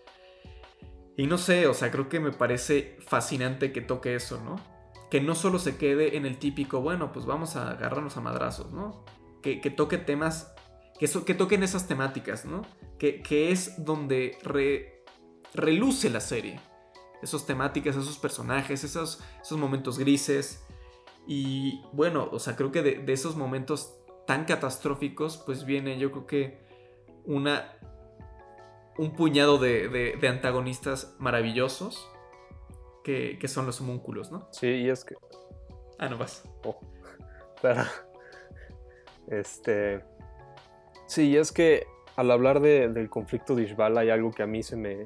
Y no sé, o sea, creo que me parece fascinante que toque eso, ¿no? Que no solo se quede en el típico, bueno, pues vamos a agarrarnos a madrazos, ¿no? Que, toque temas, que, que toquen esas temáticas, ¿no? Que, que es donde re, reluce la serie. Esos temáticas, esos personajes, esos, esos momentos grises. Y bueno, o sea, creo que de, esos momentos tan catastróficos, pues viene yo creo que una... Un puñado de, antagonistas maravillosos que, son los homúnculos, ¿no? Sí, y es que... Ah, no vas. Oh. Este... Sí, y es que al hablar del conflicto de Ishbal hay algo que a mí se me,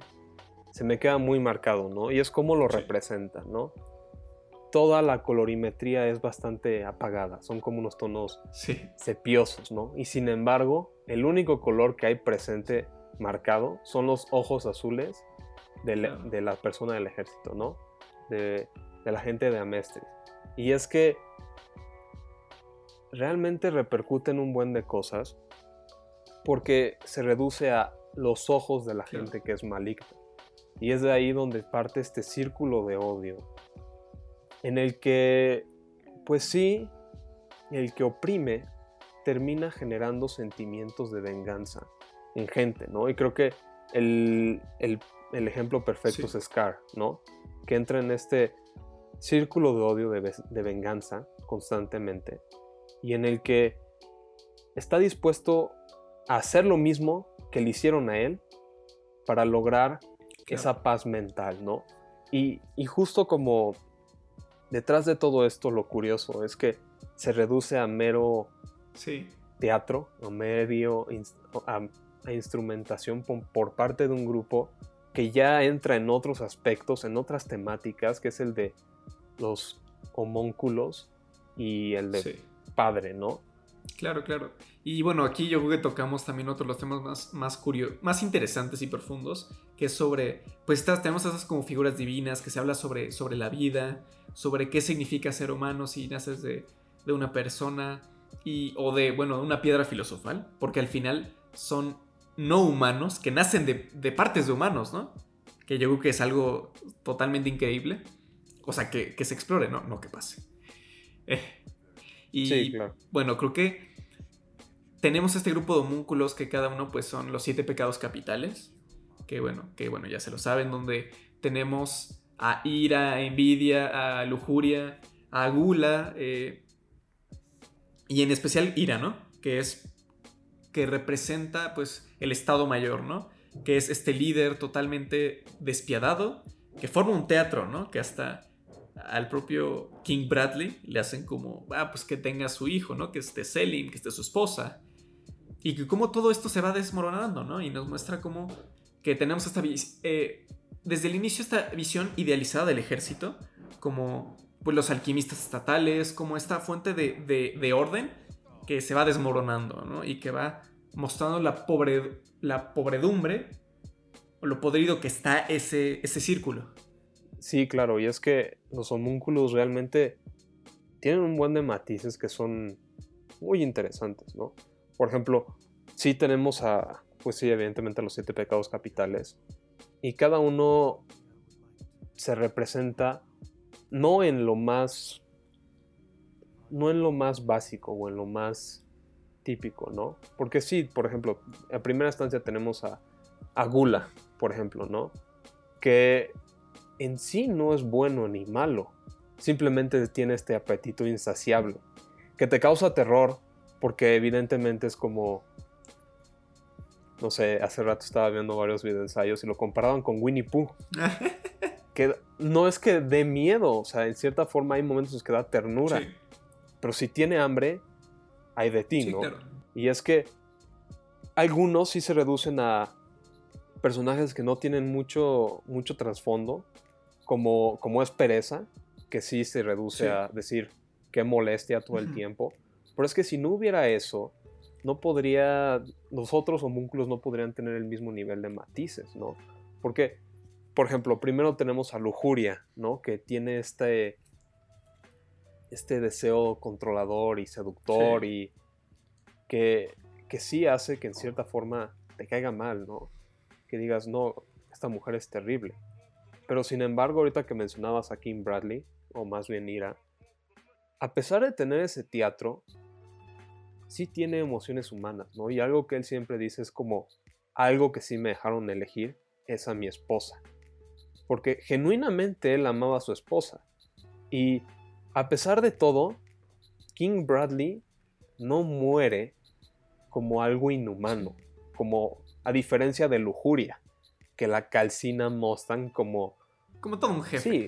se me queda muy marcado, ¿no? Y es como lo representa, ¿no? Toda la colorimetría es bastante apagada, son como unos tonos cepiosos, ¿no? Y sin embargo, el único color que hay presente marcado son los ojos azules de, la persona del ejército, ¿no? De, de la gente de Amestris. Y es que realmente repercuten un buen de cosas porque se reduce a los ojos de la gente que es maligna. Y es de ahí donde parte este círculo de odio en el que, pues sí, el que oprime termina generando sentimientos de venganza en gente, ¿no? Y creo que el, ejemplo perfecto es Scar, ¿no? Que entra en este círculo de odio, de, de venganza constantemente, y en el que está dispuesto a hacer lo mismo que le hicieron a él para lograr esa paz mental, ¿no? Y, justo como detrás de todo esto lo curioso es que se reduce a mero teatro, a medio a, instrumentación por, parte de un grupo que ya entra en otros aspectos, en otras temáticas, que es el de los homúnculos y el de padre, ¿no? Claro, claro. Y bueno, aquí yo creo que tocamos también otros los temas más, más curiosos, más interesantes y profundos, que es sobre, pues estas, tenemos esas como figuras divinas, que se habla sobre, sobre la vida, sobre qué significa ser humano si naces de, de una persona y, o de, bueno, de una piedra filosofal, porque al final son no humanos que nacen de, de partes de humanos, ¿no? Que yo creo que es algo totalmente increíble. O sea, que, que se explore, no, no que pase. Eh, y bueno, creo que tenemos este grupo de homúnculos que cada uno pues son los siete pecados capitales. Que bueno, que bueno, ya se lo saben, donde tenemos a ira, a envidia, a lujuria, a gula, eh, y en especial ira, ¿no? Que es, que representa pues el Estado Mayor, ¿no? Que es este líder totalmente despiadado, que forma un teatro, ¿no? Que hasta al propio King Bradley le hacen como, ah, pues que tenga su hijo, ¿no? Que esté Selim, que esté su esposa. Y que como todo esto se va desmoronando, ¿no? Y nos muestra como que tenemos esta eh, desde el inicio esta visión idealizada del ejército, como pues, los alquimistas estatales, como esta fuente de, orden que se va desmoronando, ¿no? Y que va mostrando la, pobre, la pobredumbre o lo podrido que está ese, ese círculo. Sí, claro, y es que los homúnculos realmente tienen un buen de matices que son muy interesantes, ¿no? Por ejemplo, sí tenemos a, pues sí, evidentemente los siete pecados capitales, y cada uno se representa no en lo más, no en lo más básico o en lo más típico, ¿no? Porque sí, por ejemplo, en primera instancia tenemos a, a Gula, por ejemplo, ¿no? Que en sí no es bueno ni malo, simplemente tiene este apetito insaciable, que te causa terror porque evidentemente es como, no sé, hace rato estaba viendo varios videoensayos y lo comparaban con Winnie Pooh. que no es que dé miedo, o sea, en cierta forma hay momentos en que da ternura, pero si tiene hambre, hay de ti, ¿no? Y es que algunos sí se reducen a personajes que no tienen mucho, mucho trasfondo, como, es pereza, que sí se reduce a decir qué molestia todo el tiempo. Pero es que si no hubiera eso, no podría, los otros homúnculos no podrían tener el mismo nivel de matices, ¿no? Porque, por ejemplo, primero tenemos a lujuria, ¿no? Que tiene este, este deseo controlador y seductor y que, que sí hace que en cierta forma te caiga mal, ¿no? Que digas, no, esta mujer es terrible. Pero sin embargo, ahorita que mencionabas a Kim Bradley, o más bien Ira, a pesar de tener ese teatro, sí tiene emociones humanas, ¿no? Y algo que él siempre dice es como, algo que sí me dejaron elegir es a mi esposa. Porque genuinamente él amaba a su esposa. Y a pesar de todo, King Bradley no muere como algo inhumano, como a diferencia de lujuria, que la calcina Mustang como como todo un jefe. Sí.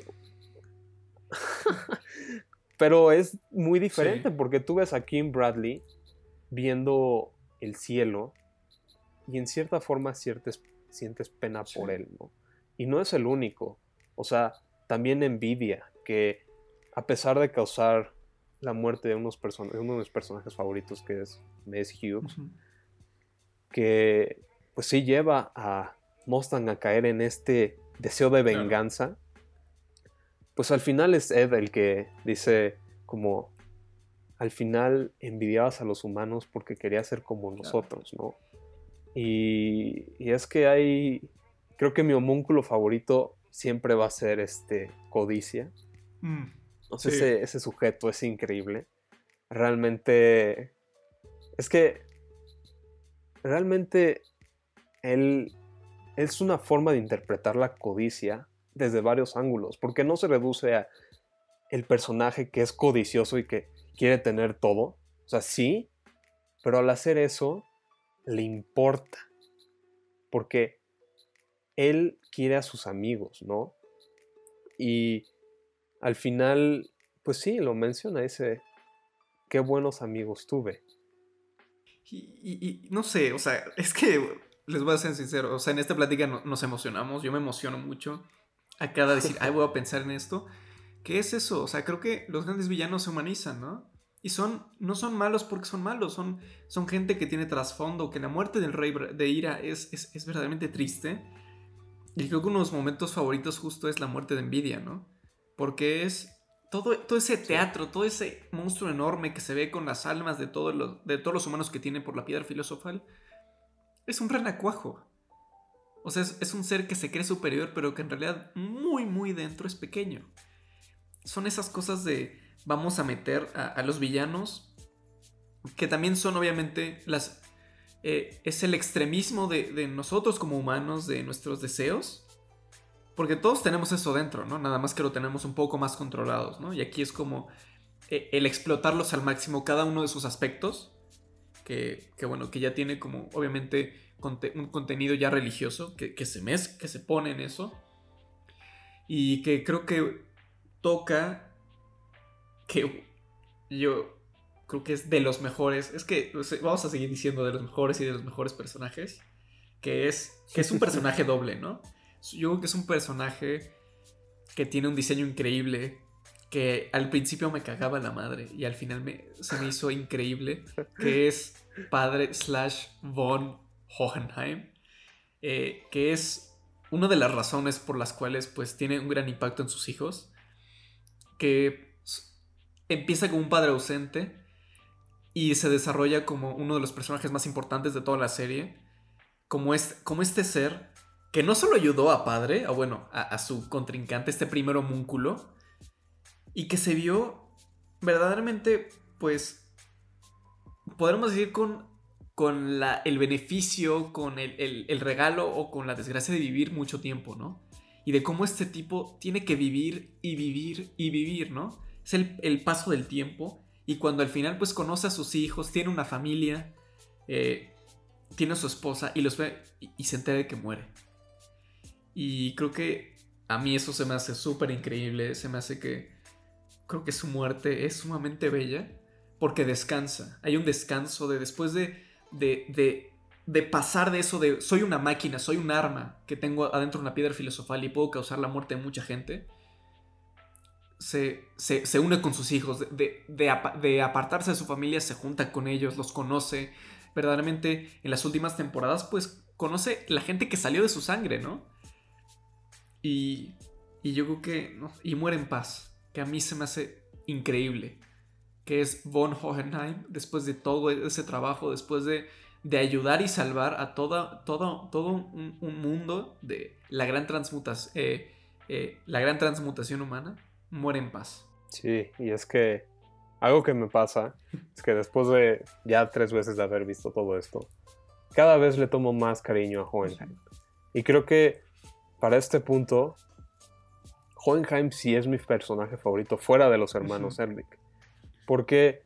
Pero es muy diferente porque tú ves a Kim Bradley viendo el cielo y en cierta forma sientes, sientes pena por él, ¿no? Y no es el único. O sea, también envidia que a pesar de causar la muerte de, unos de uno de mis personajes favoritos que es Mace Hughes, que pues sí lleva a Mustang a caer en este deseo de venganza, pues al final es Ed el que dice como, al final envidiabas a los humanos porque quería ser como nosotros, ¿no? Y, es que hay, creo que mi homúnculo favorito siempre va a ser este Codicia. Mm. Ese, ese sujeto es increíble. Realmente. Es que. Realmente. Él. Es una forma de interpretar la codicia desde varios ángulos. Porque no se reduce a el personaje que es codicioso y que quiere tener todo. O sea, sí. Pero al hacer eso. Le importa. Porque él quiere a sus amigos, ¿no? Y al final, pues sí, lo menciona, ese, qué buenos amigos tuve. Y, no sé, o sea, es que les voy a ser sincero, o sea, en esta plática nos emocionamos, yo me emociono mucho a cada decir, ay, voy a pensar en esto. ¿Qué es eso? O sea, creo que los grandes villanos se humanizan, ¿no? Y son, no son malos porque son malos, son, son gente que tiene trasfondo, que la muerte del rey de Ira es, es, es verdaderamente triste y creo que uno de los momentos favoritos justo es la muerte de Nvidia, ¿no? Porque es todo, todo ese teatro, todo ese monstruo enorme que se ve con las almas de todos los, de todos los humanos que tiene por la piedra filosofal. Es un renacuajo. O sea, es, un ser que se cree superior, pero que en realidad muy, muy dentro es pequeño. Son esas cosas de vamos a meter a los villanos, que también son obviamente las eh, es el extremismo de, nosotros como humanos, de nuestros deseos. Porque todos tenemos eso dentro, ¿no? Nada más que lo tenemos un poco más controlados, ¿no? Y aquí es como eh, el explotarlos al máximo, cada uno de sus aspectos. Que, bueno, que ya tiene como, obviamente, un contenido ya religioso, que, que, se mez, que se pone en eso. Y que creo que toca que yo creo que es de los mejores. Es que vamos a seguir diciendo de los mejores y de los mejores personajes. Que es, que es un personaje doble, ¿no? Yo creo que es un personaje que tiene un diseño increíble. Que al principio me cagaba la madre y al final me, se me hizo increíble. Que es padre slash von Hohenheim. Eh, que es una de las razones por las cuales pues tiene un gran impacto en sus hijos. Que empieza como un padre ausente y se desarrolla como uno de los personajes más importantes de toda la serie, como, es, como este ser que no solo ayudó a Padre, a, bueno, a, su contrincante, este primer homúnculo, y que se vio verdaderamente, pues, podríamos decir con, con la, el beneficio, con el, el, regalo o con la desgracia de vivir mucho tiempo, ¿no? Y de cómo este tipo tiene que vivir y vivir y vivir, ¿no? Es el, paso del tiempo y cuando al final pues conoce a sus hijos, tiene una familia, eh, tiene a su esposa y los ve y, se entera de que muere. Y creo que a mí eso se me hace súper increíble, se me hace que creo que su muerte es sumamente bella porque descansa. Hay un descanso de después de, de, de, de pasar de eso de soy una máquina, soy un arma que tengo adentro una piedra filosofal y puedo causar la muerte de mucha gente se, une con sus hijos, de, apartarse de su familia, se junta con ellos, los conoce. Verdaderamente, en las últimas temporadas, pues conoce la gente que salió de su sangre, ¿no? Y, y yo creo que. y muere en paz, que a mí se me hace increíble. Que es Von Hohenheim, después de todo ese trabajo, después de, ayudar y salvar a toda, todo, todo un, mundo de la gran, transmutas, eh, eh, la gran transmutación humana muere en paz. Sí, y es que algo que me pasa es que después de ya tres veces de haber visto todo esto, cada vez le tomo más cariño a Hohenheim. Y creo que para este punto, Hohenheim sí es mi personaje favorito fuera de los hermanos Erlich. Porque,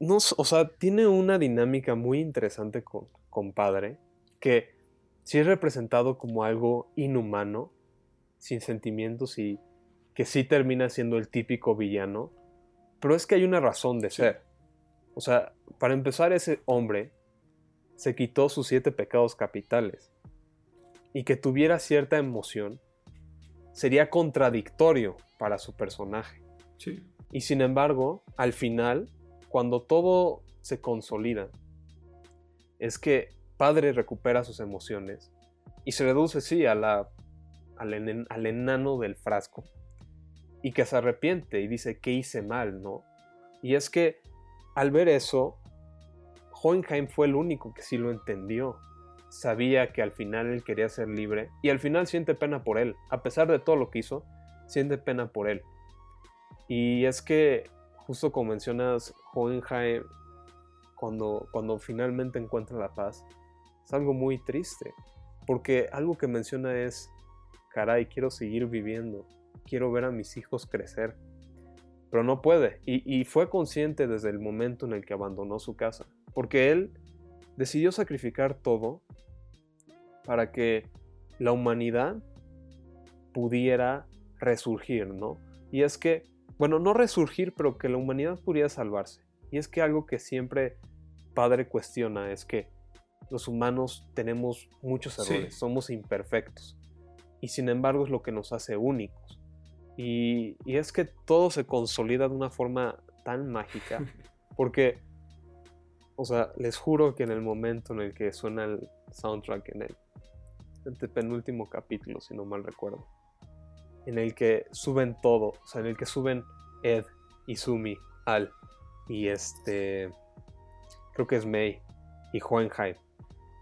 no, o sea, tiene una dinámica muy interesante con, con padre, que sí es representado como algo inhumano, sin sentimientos y que sí termina siendo el típico villano, pero es que hay una razón de ser. O sea, para empezar, ese hombre se quitó sus siete pecados capitales. Y que tuviera cierta emoción sería contradictorio para su personaje. Sí. Y sin embargo, al final, cuando todo se consolida, es que Padre recupera sus emociones y se reduce, sí, a la, al enano del frasco y que se arrepiente y dice que hice mal, ¿no? Y es que al ver eso, Hohenheim fue el único que sí lo entendió. Sabía que al final él quería ser libre y al final siente pena por él. A pesar de todo lo que hizo, siente pena por él. Y es que, justo como mencionas, Hohenheim, cuando, cuando finalmente encuentra la paz, es algo muy triste. Porque algo que menciona es, caray, quiero seguir viviendo, quiero ver a mis hijos crecer. Pero no puede. Y, y fue consciente desde el momento en el que abandonó su casa. Porque él decidió sacrificar todo para que la humanidad pudiera resurgir, ¿no? Y es que, bueno, no resurgir, pero que la humanidad pudiera salvarse. Y es que algo que siempre Padre cuestiona es que los humanos tenemos muchos errores, somos imperfectos. Y sin embargo es lo que nos hace únicos. Y, y, es que todo se consolida de una forma tan mágica. Porque, o sea, les juro que en el momento en el que suena el soundtrack en el, el penúltimo capítulo, si no mal recuerdo, en el que suben todo, o sea, en el que suben Ed, y Sumi, Al y este, creo que es May y Hohenheim.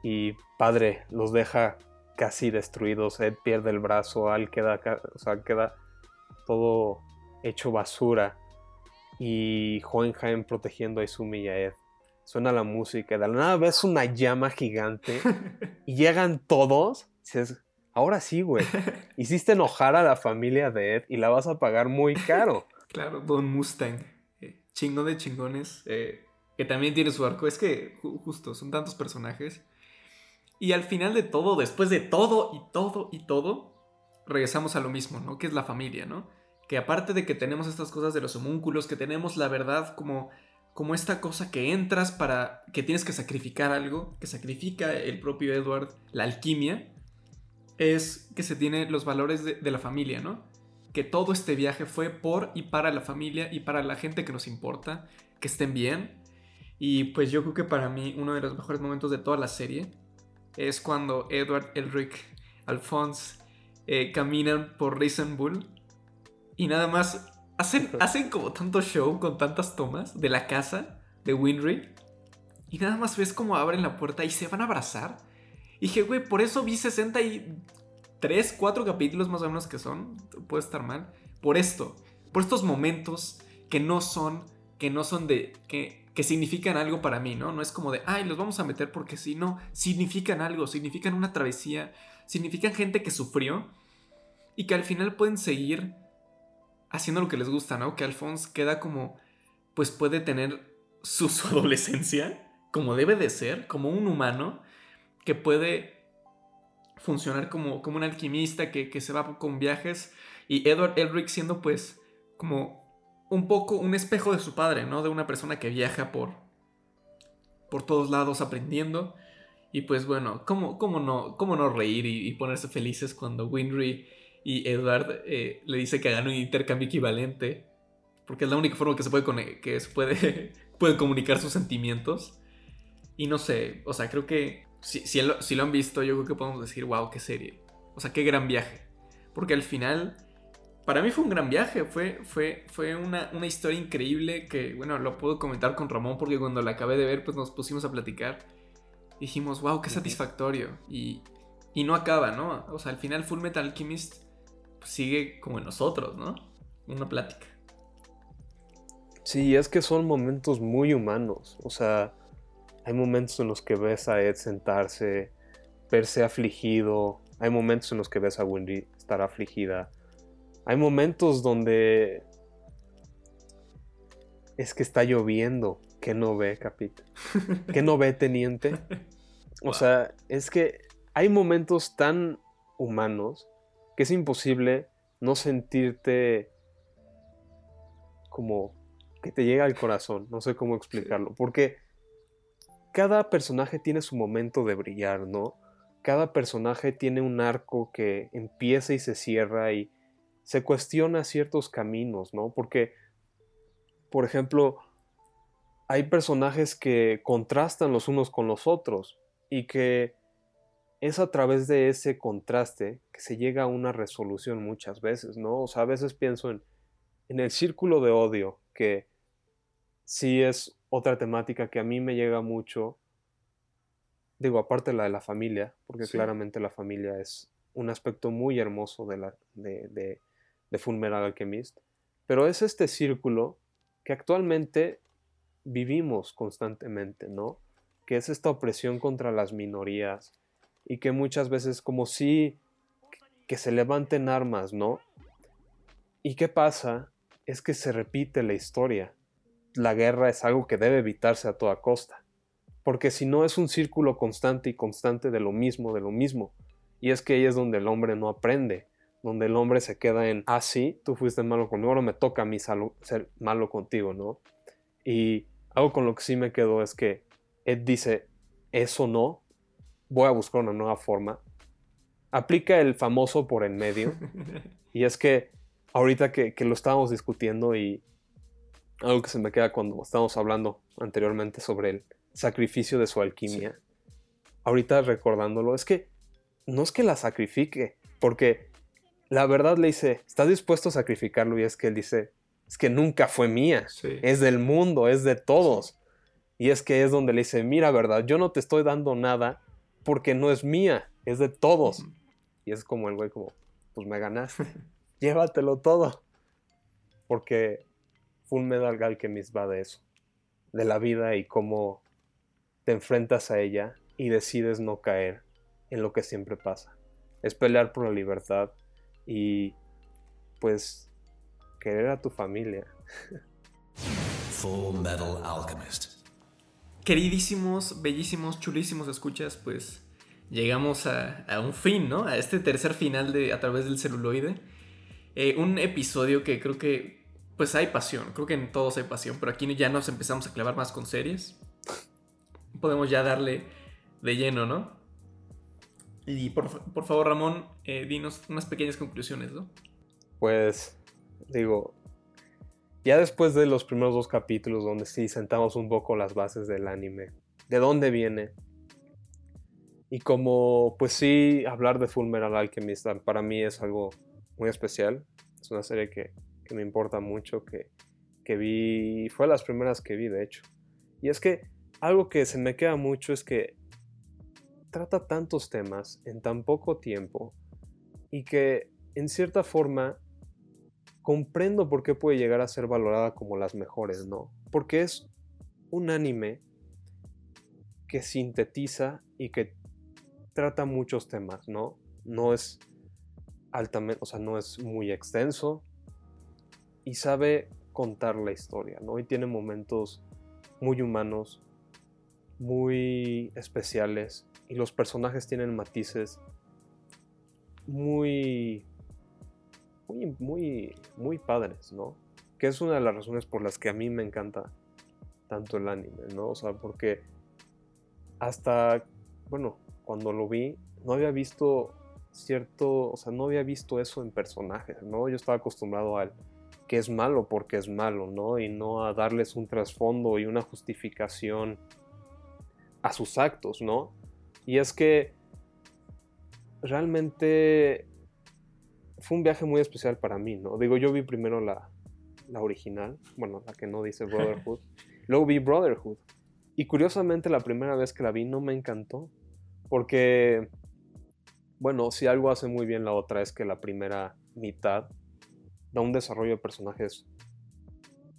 Y padre los deja casi destruidos, Ed pierde el brazo, Al queda, o sea, queda todo hecho basura y Hohenheim protegiendo a Izumi y a Ed. Suena la música, de la nada ves una llama gigante y llegan todos. Dices, ahora sí, güey. Hiciste enojar a la familia de Ed y la vas a pagar muy caro. Claro, Don Mustang. Chingo de chingones. Eh, que también tiene su arco. Es que, justo, son tantos personajes. Y al final de todo, después de todo y todo y todo, regresamos a lo mismo, ¿no? Que es la familia, ¿no? Que aparte de que tenemos estas cosas de los homúnculos, que tenemos la verdad como, como esta cosa que entras para que tienes que sacrificar algo, que sacrifica el propio Edward, la alquimia, es que se tiene los valores de la familia, ¿no? Que todo este viaje fue por y para la familia y para la gente que nos importa, que estén bien. Y pues yo creo que para mí uno de los mejores momentos de toda la serie es cuando Edward, Elric, Alphonse eh, caminan por Bull y nada más hacen, hacen como tanto show con tantas tomas de la casa de Winry y nada más ves como abren la puerta y se van a abrazar. Y dije, güey, por eso vi 63, 4 capítulos más o menos que son, puede estar mal, por esto, por estos momentos que no son, que no son de, que que significan algo para mí, ¿no? No es como de, ay, los vamos a meter porque sí, no, significan algo, significan una travesía, significan gente que sufrió y que al final pueden seguir haciendo lo que les gusta, ¿no? Que Alphonse queda como, pues puede tener su, adolescencia, como debe de ser, como un humano, que puede funcionar como, como un alquimista que, que se va con viajes y Edward Elric siendo pues como un poco un espejo de su padre, ¿no? De una persona que viaja por, por todos lados aprendiendo. Y pues bueno, ¿cómo, cómo, no, cómo no reír y, ponerse felices cuando Winry y Edward eh, le dice que hagan un intercambio equivalente? Porque es la única forma que se puede, que se puede, puede comunicar sus sentimientos. Y no sé, o sea, creo que si, si, si lo han visto, yo creo que podemos decir, wow, qué serie. O sea, qué gran viaje. Porque al final para mí fue un gran viaje, fue, fue, fue una, historia increíble que, bueno, lo puedo comentar con Ramón porque cuando la acabé de ver, pues nos pusimos a platicar. Dijimos, wow, qué satisfactorio. Y, y no acaba, ¿no? O sea, al final Full Metal Alchemist pues, sigue como en nosotros, ¿no? Una plática. Sí, es que son momentos muy humanos. O sea, hay momentos en los que ves a Ed sentarse, verse afligido. Hay momentos en los que ves a Wendy estar afligida hay momentos donde es que está lloviendo. ¿Qué no ve, Capit? ¿Qué no ve, teniente? O sea, es que hay momentos tan humanos que es imposible no sentirte como que te llega al corazón. No sé cómo explicarlo. Porque cada personaje tiene su momento de brillar, ¿no? Cada personaje tiene un arco que empieza y se cierra y se cuestiona ciertos caminos, ¿no? Porque, por ejemplo, hay personajes que contrastan los unos con los otros y que es a través de ese contraste que se llega a una resolución muchas veces, ¿no? O sea, a veces pienso en, en el círculo de odio, que sí es otra temática que a mí me llega mucho, digo, aparte de la de la familia, porque claramente la familia es un aspecto muy hermoso de, la, de, de Full Metal Alchemist, Pero es este círculo que actualmente vivimos constantemente, ¿no? Que es esta opresión contra las minorías y que muchas veces como si que se levanten armas, ¿no? ¿Y qué pasa? Es que se repite la historia. La guerra es algo que debe evitarse a toda costa, porque si no es un círculo constante y constante de lo mismo, de lo mismo. Y es que ahí es donde el hombre no aprende, donde el hombre se queda en, ah, sí, tú fuiste malo conmigo, ahora me toca a mí ser malo contigo, ¿no? Y algo con lo que sí me quedo es que Ed dice, eso no, voy a buscar una nueva forma. Aplica el famoso por en medio. y es que ahorita que, lo estábamos discutiendo y algo que se me queda cuando estábamos hablando anteriormente sobre el sacrificio de su alquimia, ahorita recordándolo, es que no es que la sacrifique, porque la verdad le dice, ¿estás dispuesto a sacrificarlo? Y es que él dice, es que nunca fue mía, es del mundo, es de todos. Y es que es donde le dice, mira, verdad, yo no te estoy dando nada porque no es mía, es de todos. Y es como el güey como, pues me ganaste, llévatelo todo. Porque Full Metal Alchemist va de eso, de la vida y cómo te enfrentas a ella y decides no caer en lo que siempre pasa. Es pelear por la libertad y pues querer a tu familia. Full Metal Alchemist. Queridísimos, bellísimos, chulísimos escuchas, pues llegamos a, un fin, ¿no? A este tercer final de A través del celuloide. Eh, un episodio que creo que, pues hay pasión, creo que en todos hay pasión, pero aquí ya nos empezamos a clavar más con series. Podemos ya darle de lleno, ¿no? Y por, favor, Ramón, eh, dinos unas pequeñas conclusiones, ¿no? Pues, digo, ya después de los primeros dos capítulos donde sí sentamos un poco las bases del anime, de dónde viene, y como, pues sí, hablar de Full Metal Alchemist para mí es algo muy especial. Es una serie que, que me importa mucho, que, que vi, fue las primeras que vi, de hecho. Y es que algo que se me queda mucho es que trata tantos temas en tan poco tiempo y que en cierta forma comprendo por qué puede llegar a ser valorada como las mejores, ¿no? Porque es un anime que sintetiza y que trata muchos temas, ¿no? No es altamente, o sea, no es muy extenso y sabe contar la historia, ¿no? Y tiene momentos muy humanos, muy especiales y los personajes tienen matices muy, muy, muy, muy padres, ¿no? Que es una de las razones por las que a mí me encanta tanto el anime, ¿no? O sea, porque hasta, bueno, cuando lo vi, no había visto cierto, o sea, no había visto eso en personajes, ¿no? Yo estaba acostumbrado al que es malo porque es malo, ¿no? Y no a darles un trasfondo y una justificación a sus actos, ¿no? Y es que realmente fue un viaje muy especial para mí, ¿no? Digo, yo vi primero la, la original, bueno, la que no dice Brotherhood, luego vi Brotherhood. Y curiosamente la primera vez que la vi no me encantó, porque, bueno, si algo hace muy bien la otra es que la primera mitad da un desarrollo de personajes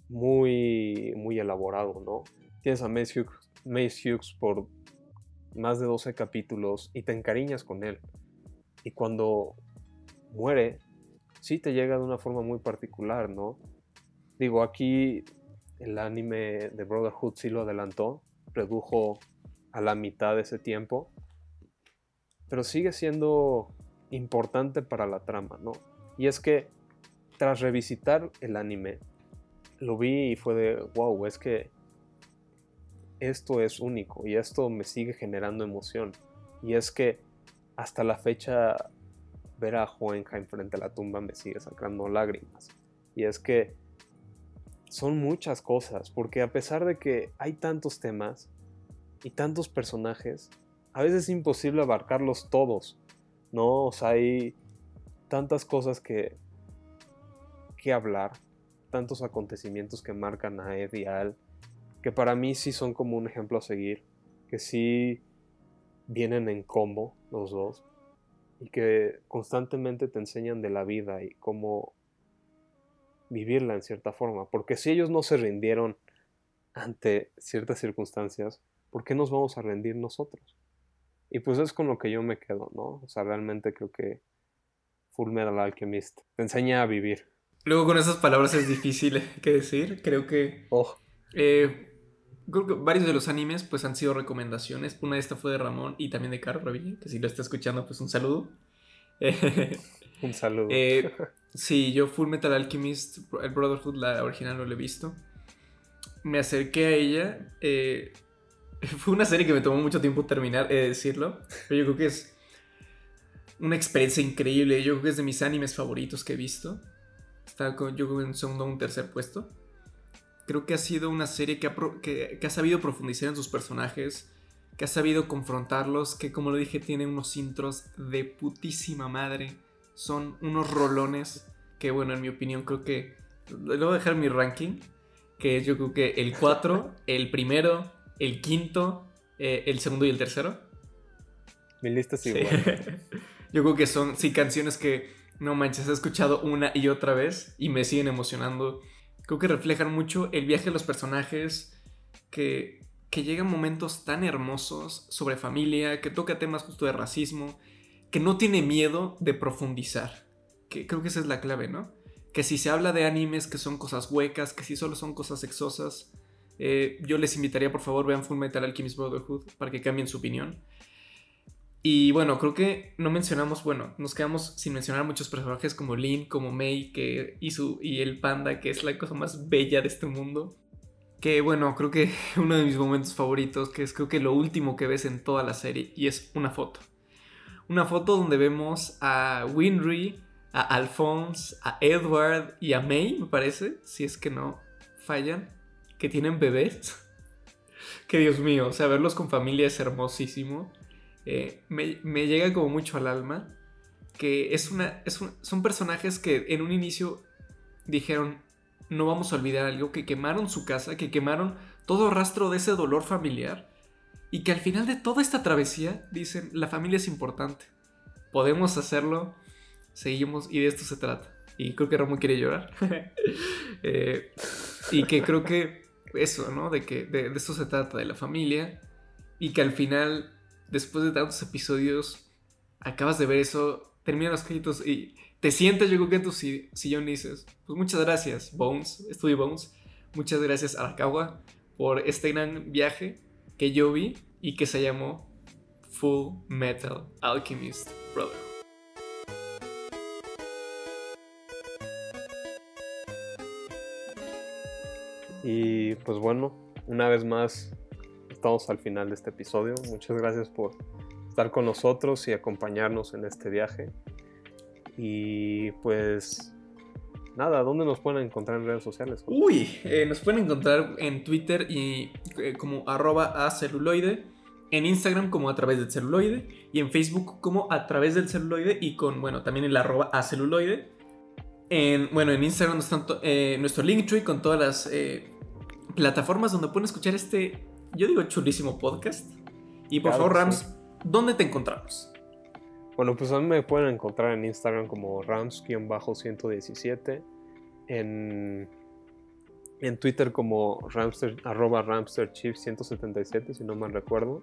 muy, muy elaborado, ¿no? Tienes a Mace Hughes, por más de 12 capítulos y te encariñas con él. Y cuando muere, sí te llega de una forma muy particular, ¿no? Digo, aquí el anime de Brotherhood sí lo adelantó, redujo a la mitad de ese tiempo, pero sigue siendo importante para la trama, ¿no? Y es que tras revisitar el anime, lo vi y fue de, wow, es que esto es único y esto me sigue generando emoción. Y es que hasta la fecha ver a Hohenheim frente a la tumba me sigue sacando lágrimas. Y es que son muchas cosas, porque a pesar de que hay tantos temas y tantos personajes, a veces es imposible abarcarlos todos, ¿no? O sea, hay tantas cosas que, que hablar, tantos acontecimientos que marcan a Ed y a Al, que para mí sí son como un ejemplo a seguir, que sí vienen en combo los dos y que constantemente te enseñan de la vida y cómo vivirla en cierta forma. Porque si ellos no se rindieron ante ciertas circunstancias, ¿por qué nos vamos a rendir nosotros? Y pues es con lo que yo me quedo, ¿no? O sea, realmente creo que Full Metal Alchemist te enseña a vivir. Luego con esas palabras es difícil que decir. Creo que... Oh. Eh, creo que varios de los animes pues han sido recomendaciones. Una de estas fue de Ramón y también de Carl Revilla, que si lo está escuchando pues un saludo. un saludo. Eh, sí, yo Full Metal Alchemist, el Brotherhood, la original no lo he visto. Me acerqué a ella. Eh, fue una serie que me tomó mucho tiempo terminar, de decirlo. Pero yo creo que es una experiencia increíble. Yo creo que es de mis animes favoritos que he visto. Está con, yo creo en segundo o un tercer puesto. Creo que ha sido una serie que ha, que, ha, sabido profundizar en sus personajes, que ha sabido confrontarlos, que como lo dije tiene unos intros de putísima madre. Son unos rolones que bueno, en mi opinión creo que... Le voy a dejar mi ranking, que yo creo que el 4, el primero, el quinto, eh, el segundo y el tercero. Mi lista es igual. Yo creo que son, sí, canciones que, no manches, he escuchado una y otra vez y me siguen emocionando. Creo que reflejan mucho el viaje de los personajes, que, que llegan momentos tan hermosos sobre familia, que toca temas justo de racismo, que no tiene miedo de profundizar. Que creo que esa es la clave, ¿no? Que si se habla de animes que son cosas huecas, que si solo son cosas sexosas, eh, yo les invitaría por favor vean Full Metal Alchemist Brotherhood para que cambien su opinión. Y bueno, creo que no mencionamos, bueno, nos quedamos sin mencionar muchos personajes como Lin, como Mei, que, y, su, y el panda, que es la cosa más bella de este mundo. Que bueno, creo que uno de mis momentos favoritos, que es creo que lo último que ves en toda la serie, y es una foto. Una foto donde vemos a Winry, a Alphonse, a Edward y a May, me parece, si es que no fallan, que tienen bebés. que Dios mío, o sea, verlos con familia es hermosísimo. Eh, me, llega como mucho al alma. Que es una, son personajes que en un inicio dijeron, no vamos a olvidar algo, que quemaron su casa, que quemaron todo rastro de ese dolor familiar. Y que al final de toda esta travesía dicen, la familia es importante. Podemos hacerlo, seguimos y de esto se trata. Y creo que Ramón quiere llorar. Eh, y que creo que eso, ¿no? De que de, de esto se trata, de la familia. Y que al final después de tantos episodios, acabas de ver eso, terminan los créditos y te sientes, yo creo que en tu sillón dices, pues muchas gracias, Bones, Studio Bones, muchas gracias, Arakawa, por este gran viaje que yo vi y que se llamó Full Metal Alchemist Brother. Y pues bueno, una vez más estamos al final de este episodio. Muchas gracias por estar con nosotros y acompañarnos en este viaje. Y pues nada, ¿dónde nos pueden encontrar en redes sociales? Uy, eh, nos pueden encontrar en Twitter y eh, como arroba a celuloide, en Instagram como a través del celuloide y en Facebook como a través del celuloide y con, bueno, también el arroba a celuloide. En, bueno, en Instagram está eh, nuestro Linktree con todas las plataformas donde pueden escuchar este yo digo chulísimo podcast. Y por favor, Rams, ¿dónde te encontramos? Bueno, pues a mí me pueden encontrar en Instagram como Rams-117. En, en Twitter como Ramster, arroba RamsterChief177, si no mal recuerdo.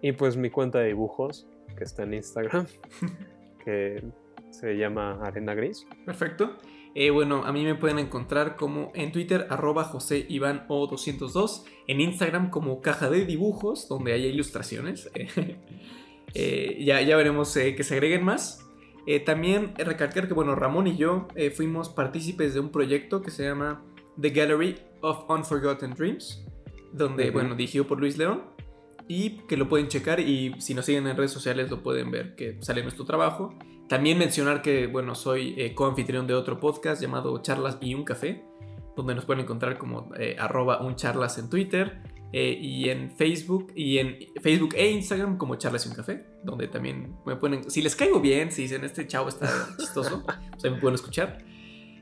Y pues mi cuenta de dibujos, que está en Instagram, que se llama Arena Gris. Perfecto. Eh, bueno, a mí me pueden encontrar como en Twitter, arroba José Iván O202, en Instagram como Caja de Dibujos, donde hay ilustraciones. Eh, ya, ya veremos eh, que se agreguen más. también recalcar que, bueno, Ramón y yo fuimos partícipes de un proyecto que se llama The Gallery of Unforgotten Dreams, donde, bueno, dirigido por Luis León, y que lo pueden checar y si nos siguen en redes sociales lo pueden ver que sale nuestro trabajo. También mencionar que, bueno, soy eh, coanfitrión de otro podcast llamado Charlas y un Café, donde nos pueden encontrar como eh, arroba un charlas en Twitter eh, y en Facebook y en Facebook e Instagram como Charlas y un Café, donde también me pueden, si les caigo bien, si dicen este chavo está chistoso, pues ahí me pueden escuchar.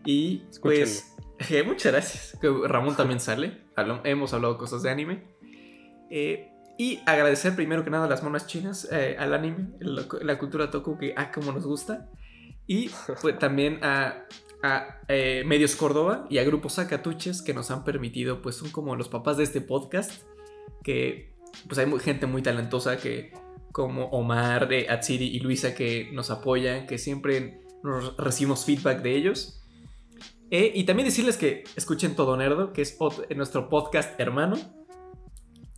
Y pues, muchas gracias. Ramón también sale, hemos hablado cosas de anime. Eh, y agradecer primero que nada a las monas chinas, eh, al anime, la, cultura toku, que ah, como nos gusta. Y pues, también a, a eh, Medios Córdoba y a Grupo Sacatuches que nos han permitido, pues son como los papás de este podcast, que pues hay gente muy talentosa que como Omar, eh, Atsiri y Luisa que nos apoyan, que siempre nos recibimos feedback de ellos. Eh, y también decirles que escuchen Todo Nerdo, que es nuestro podcast hermano,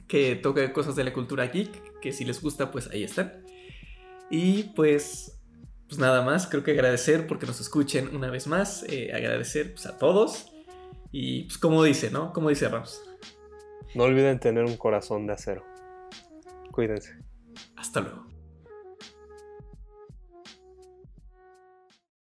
que toca cosas de la cultura geek, que si les gusta, pues ahí están. Y pues, pues nada más, creo que agradecer porque nos escuchen una vez más, eh, agradecer pues, a todos. Y pues como dice, ¿no? Como dice Rams. No olviden tener un corazón de acero. Cuídense. Hasta luego.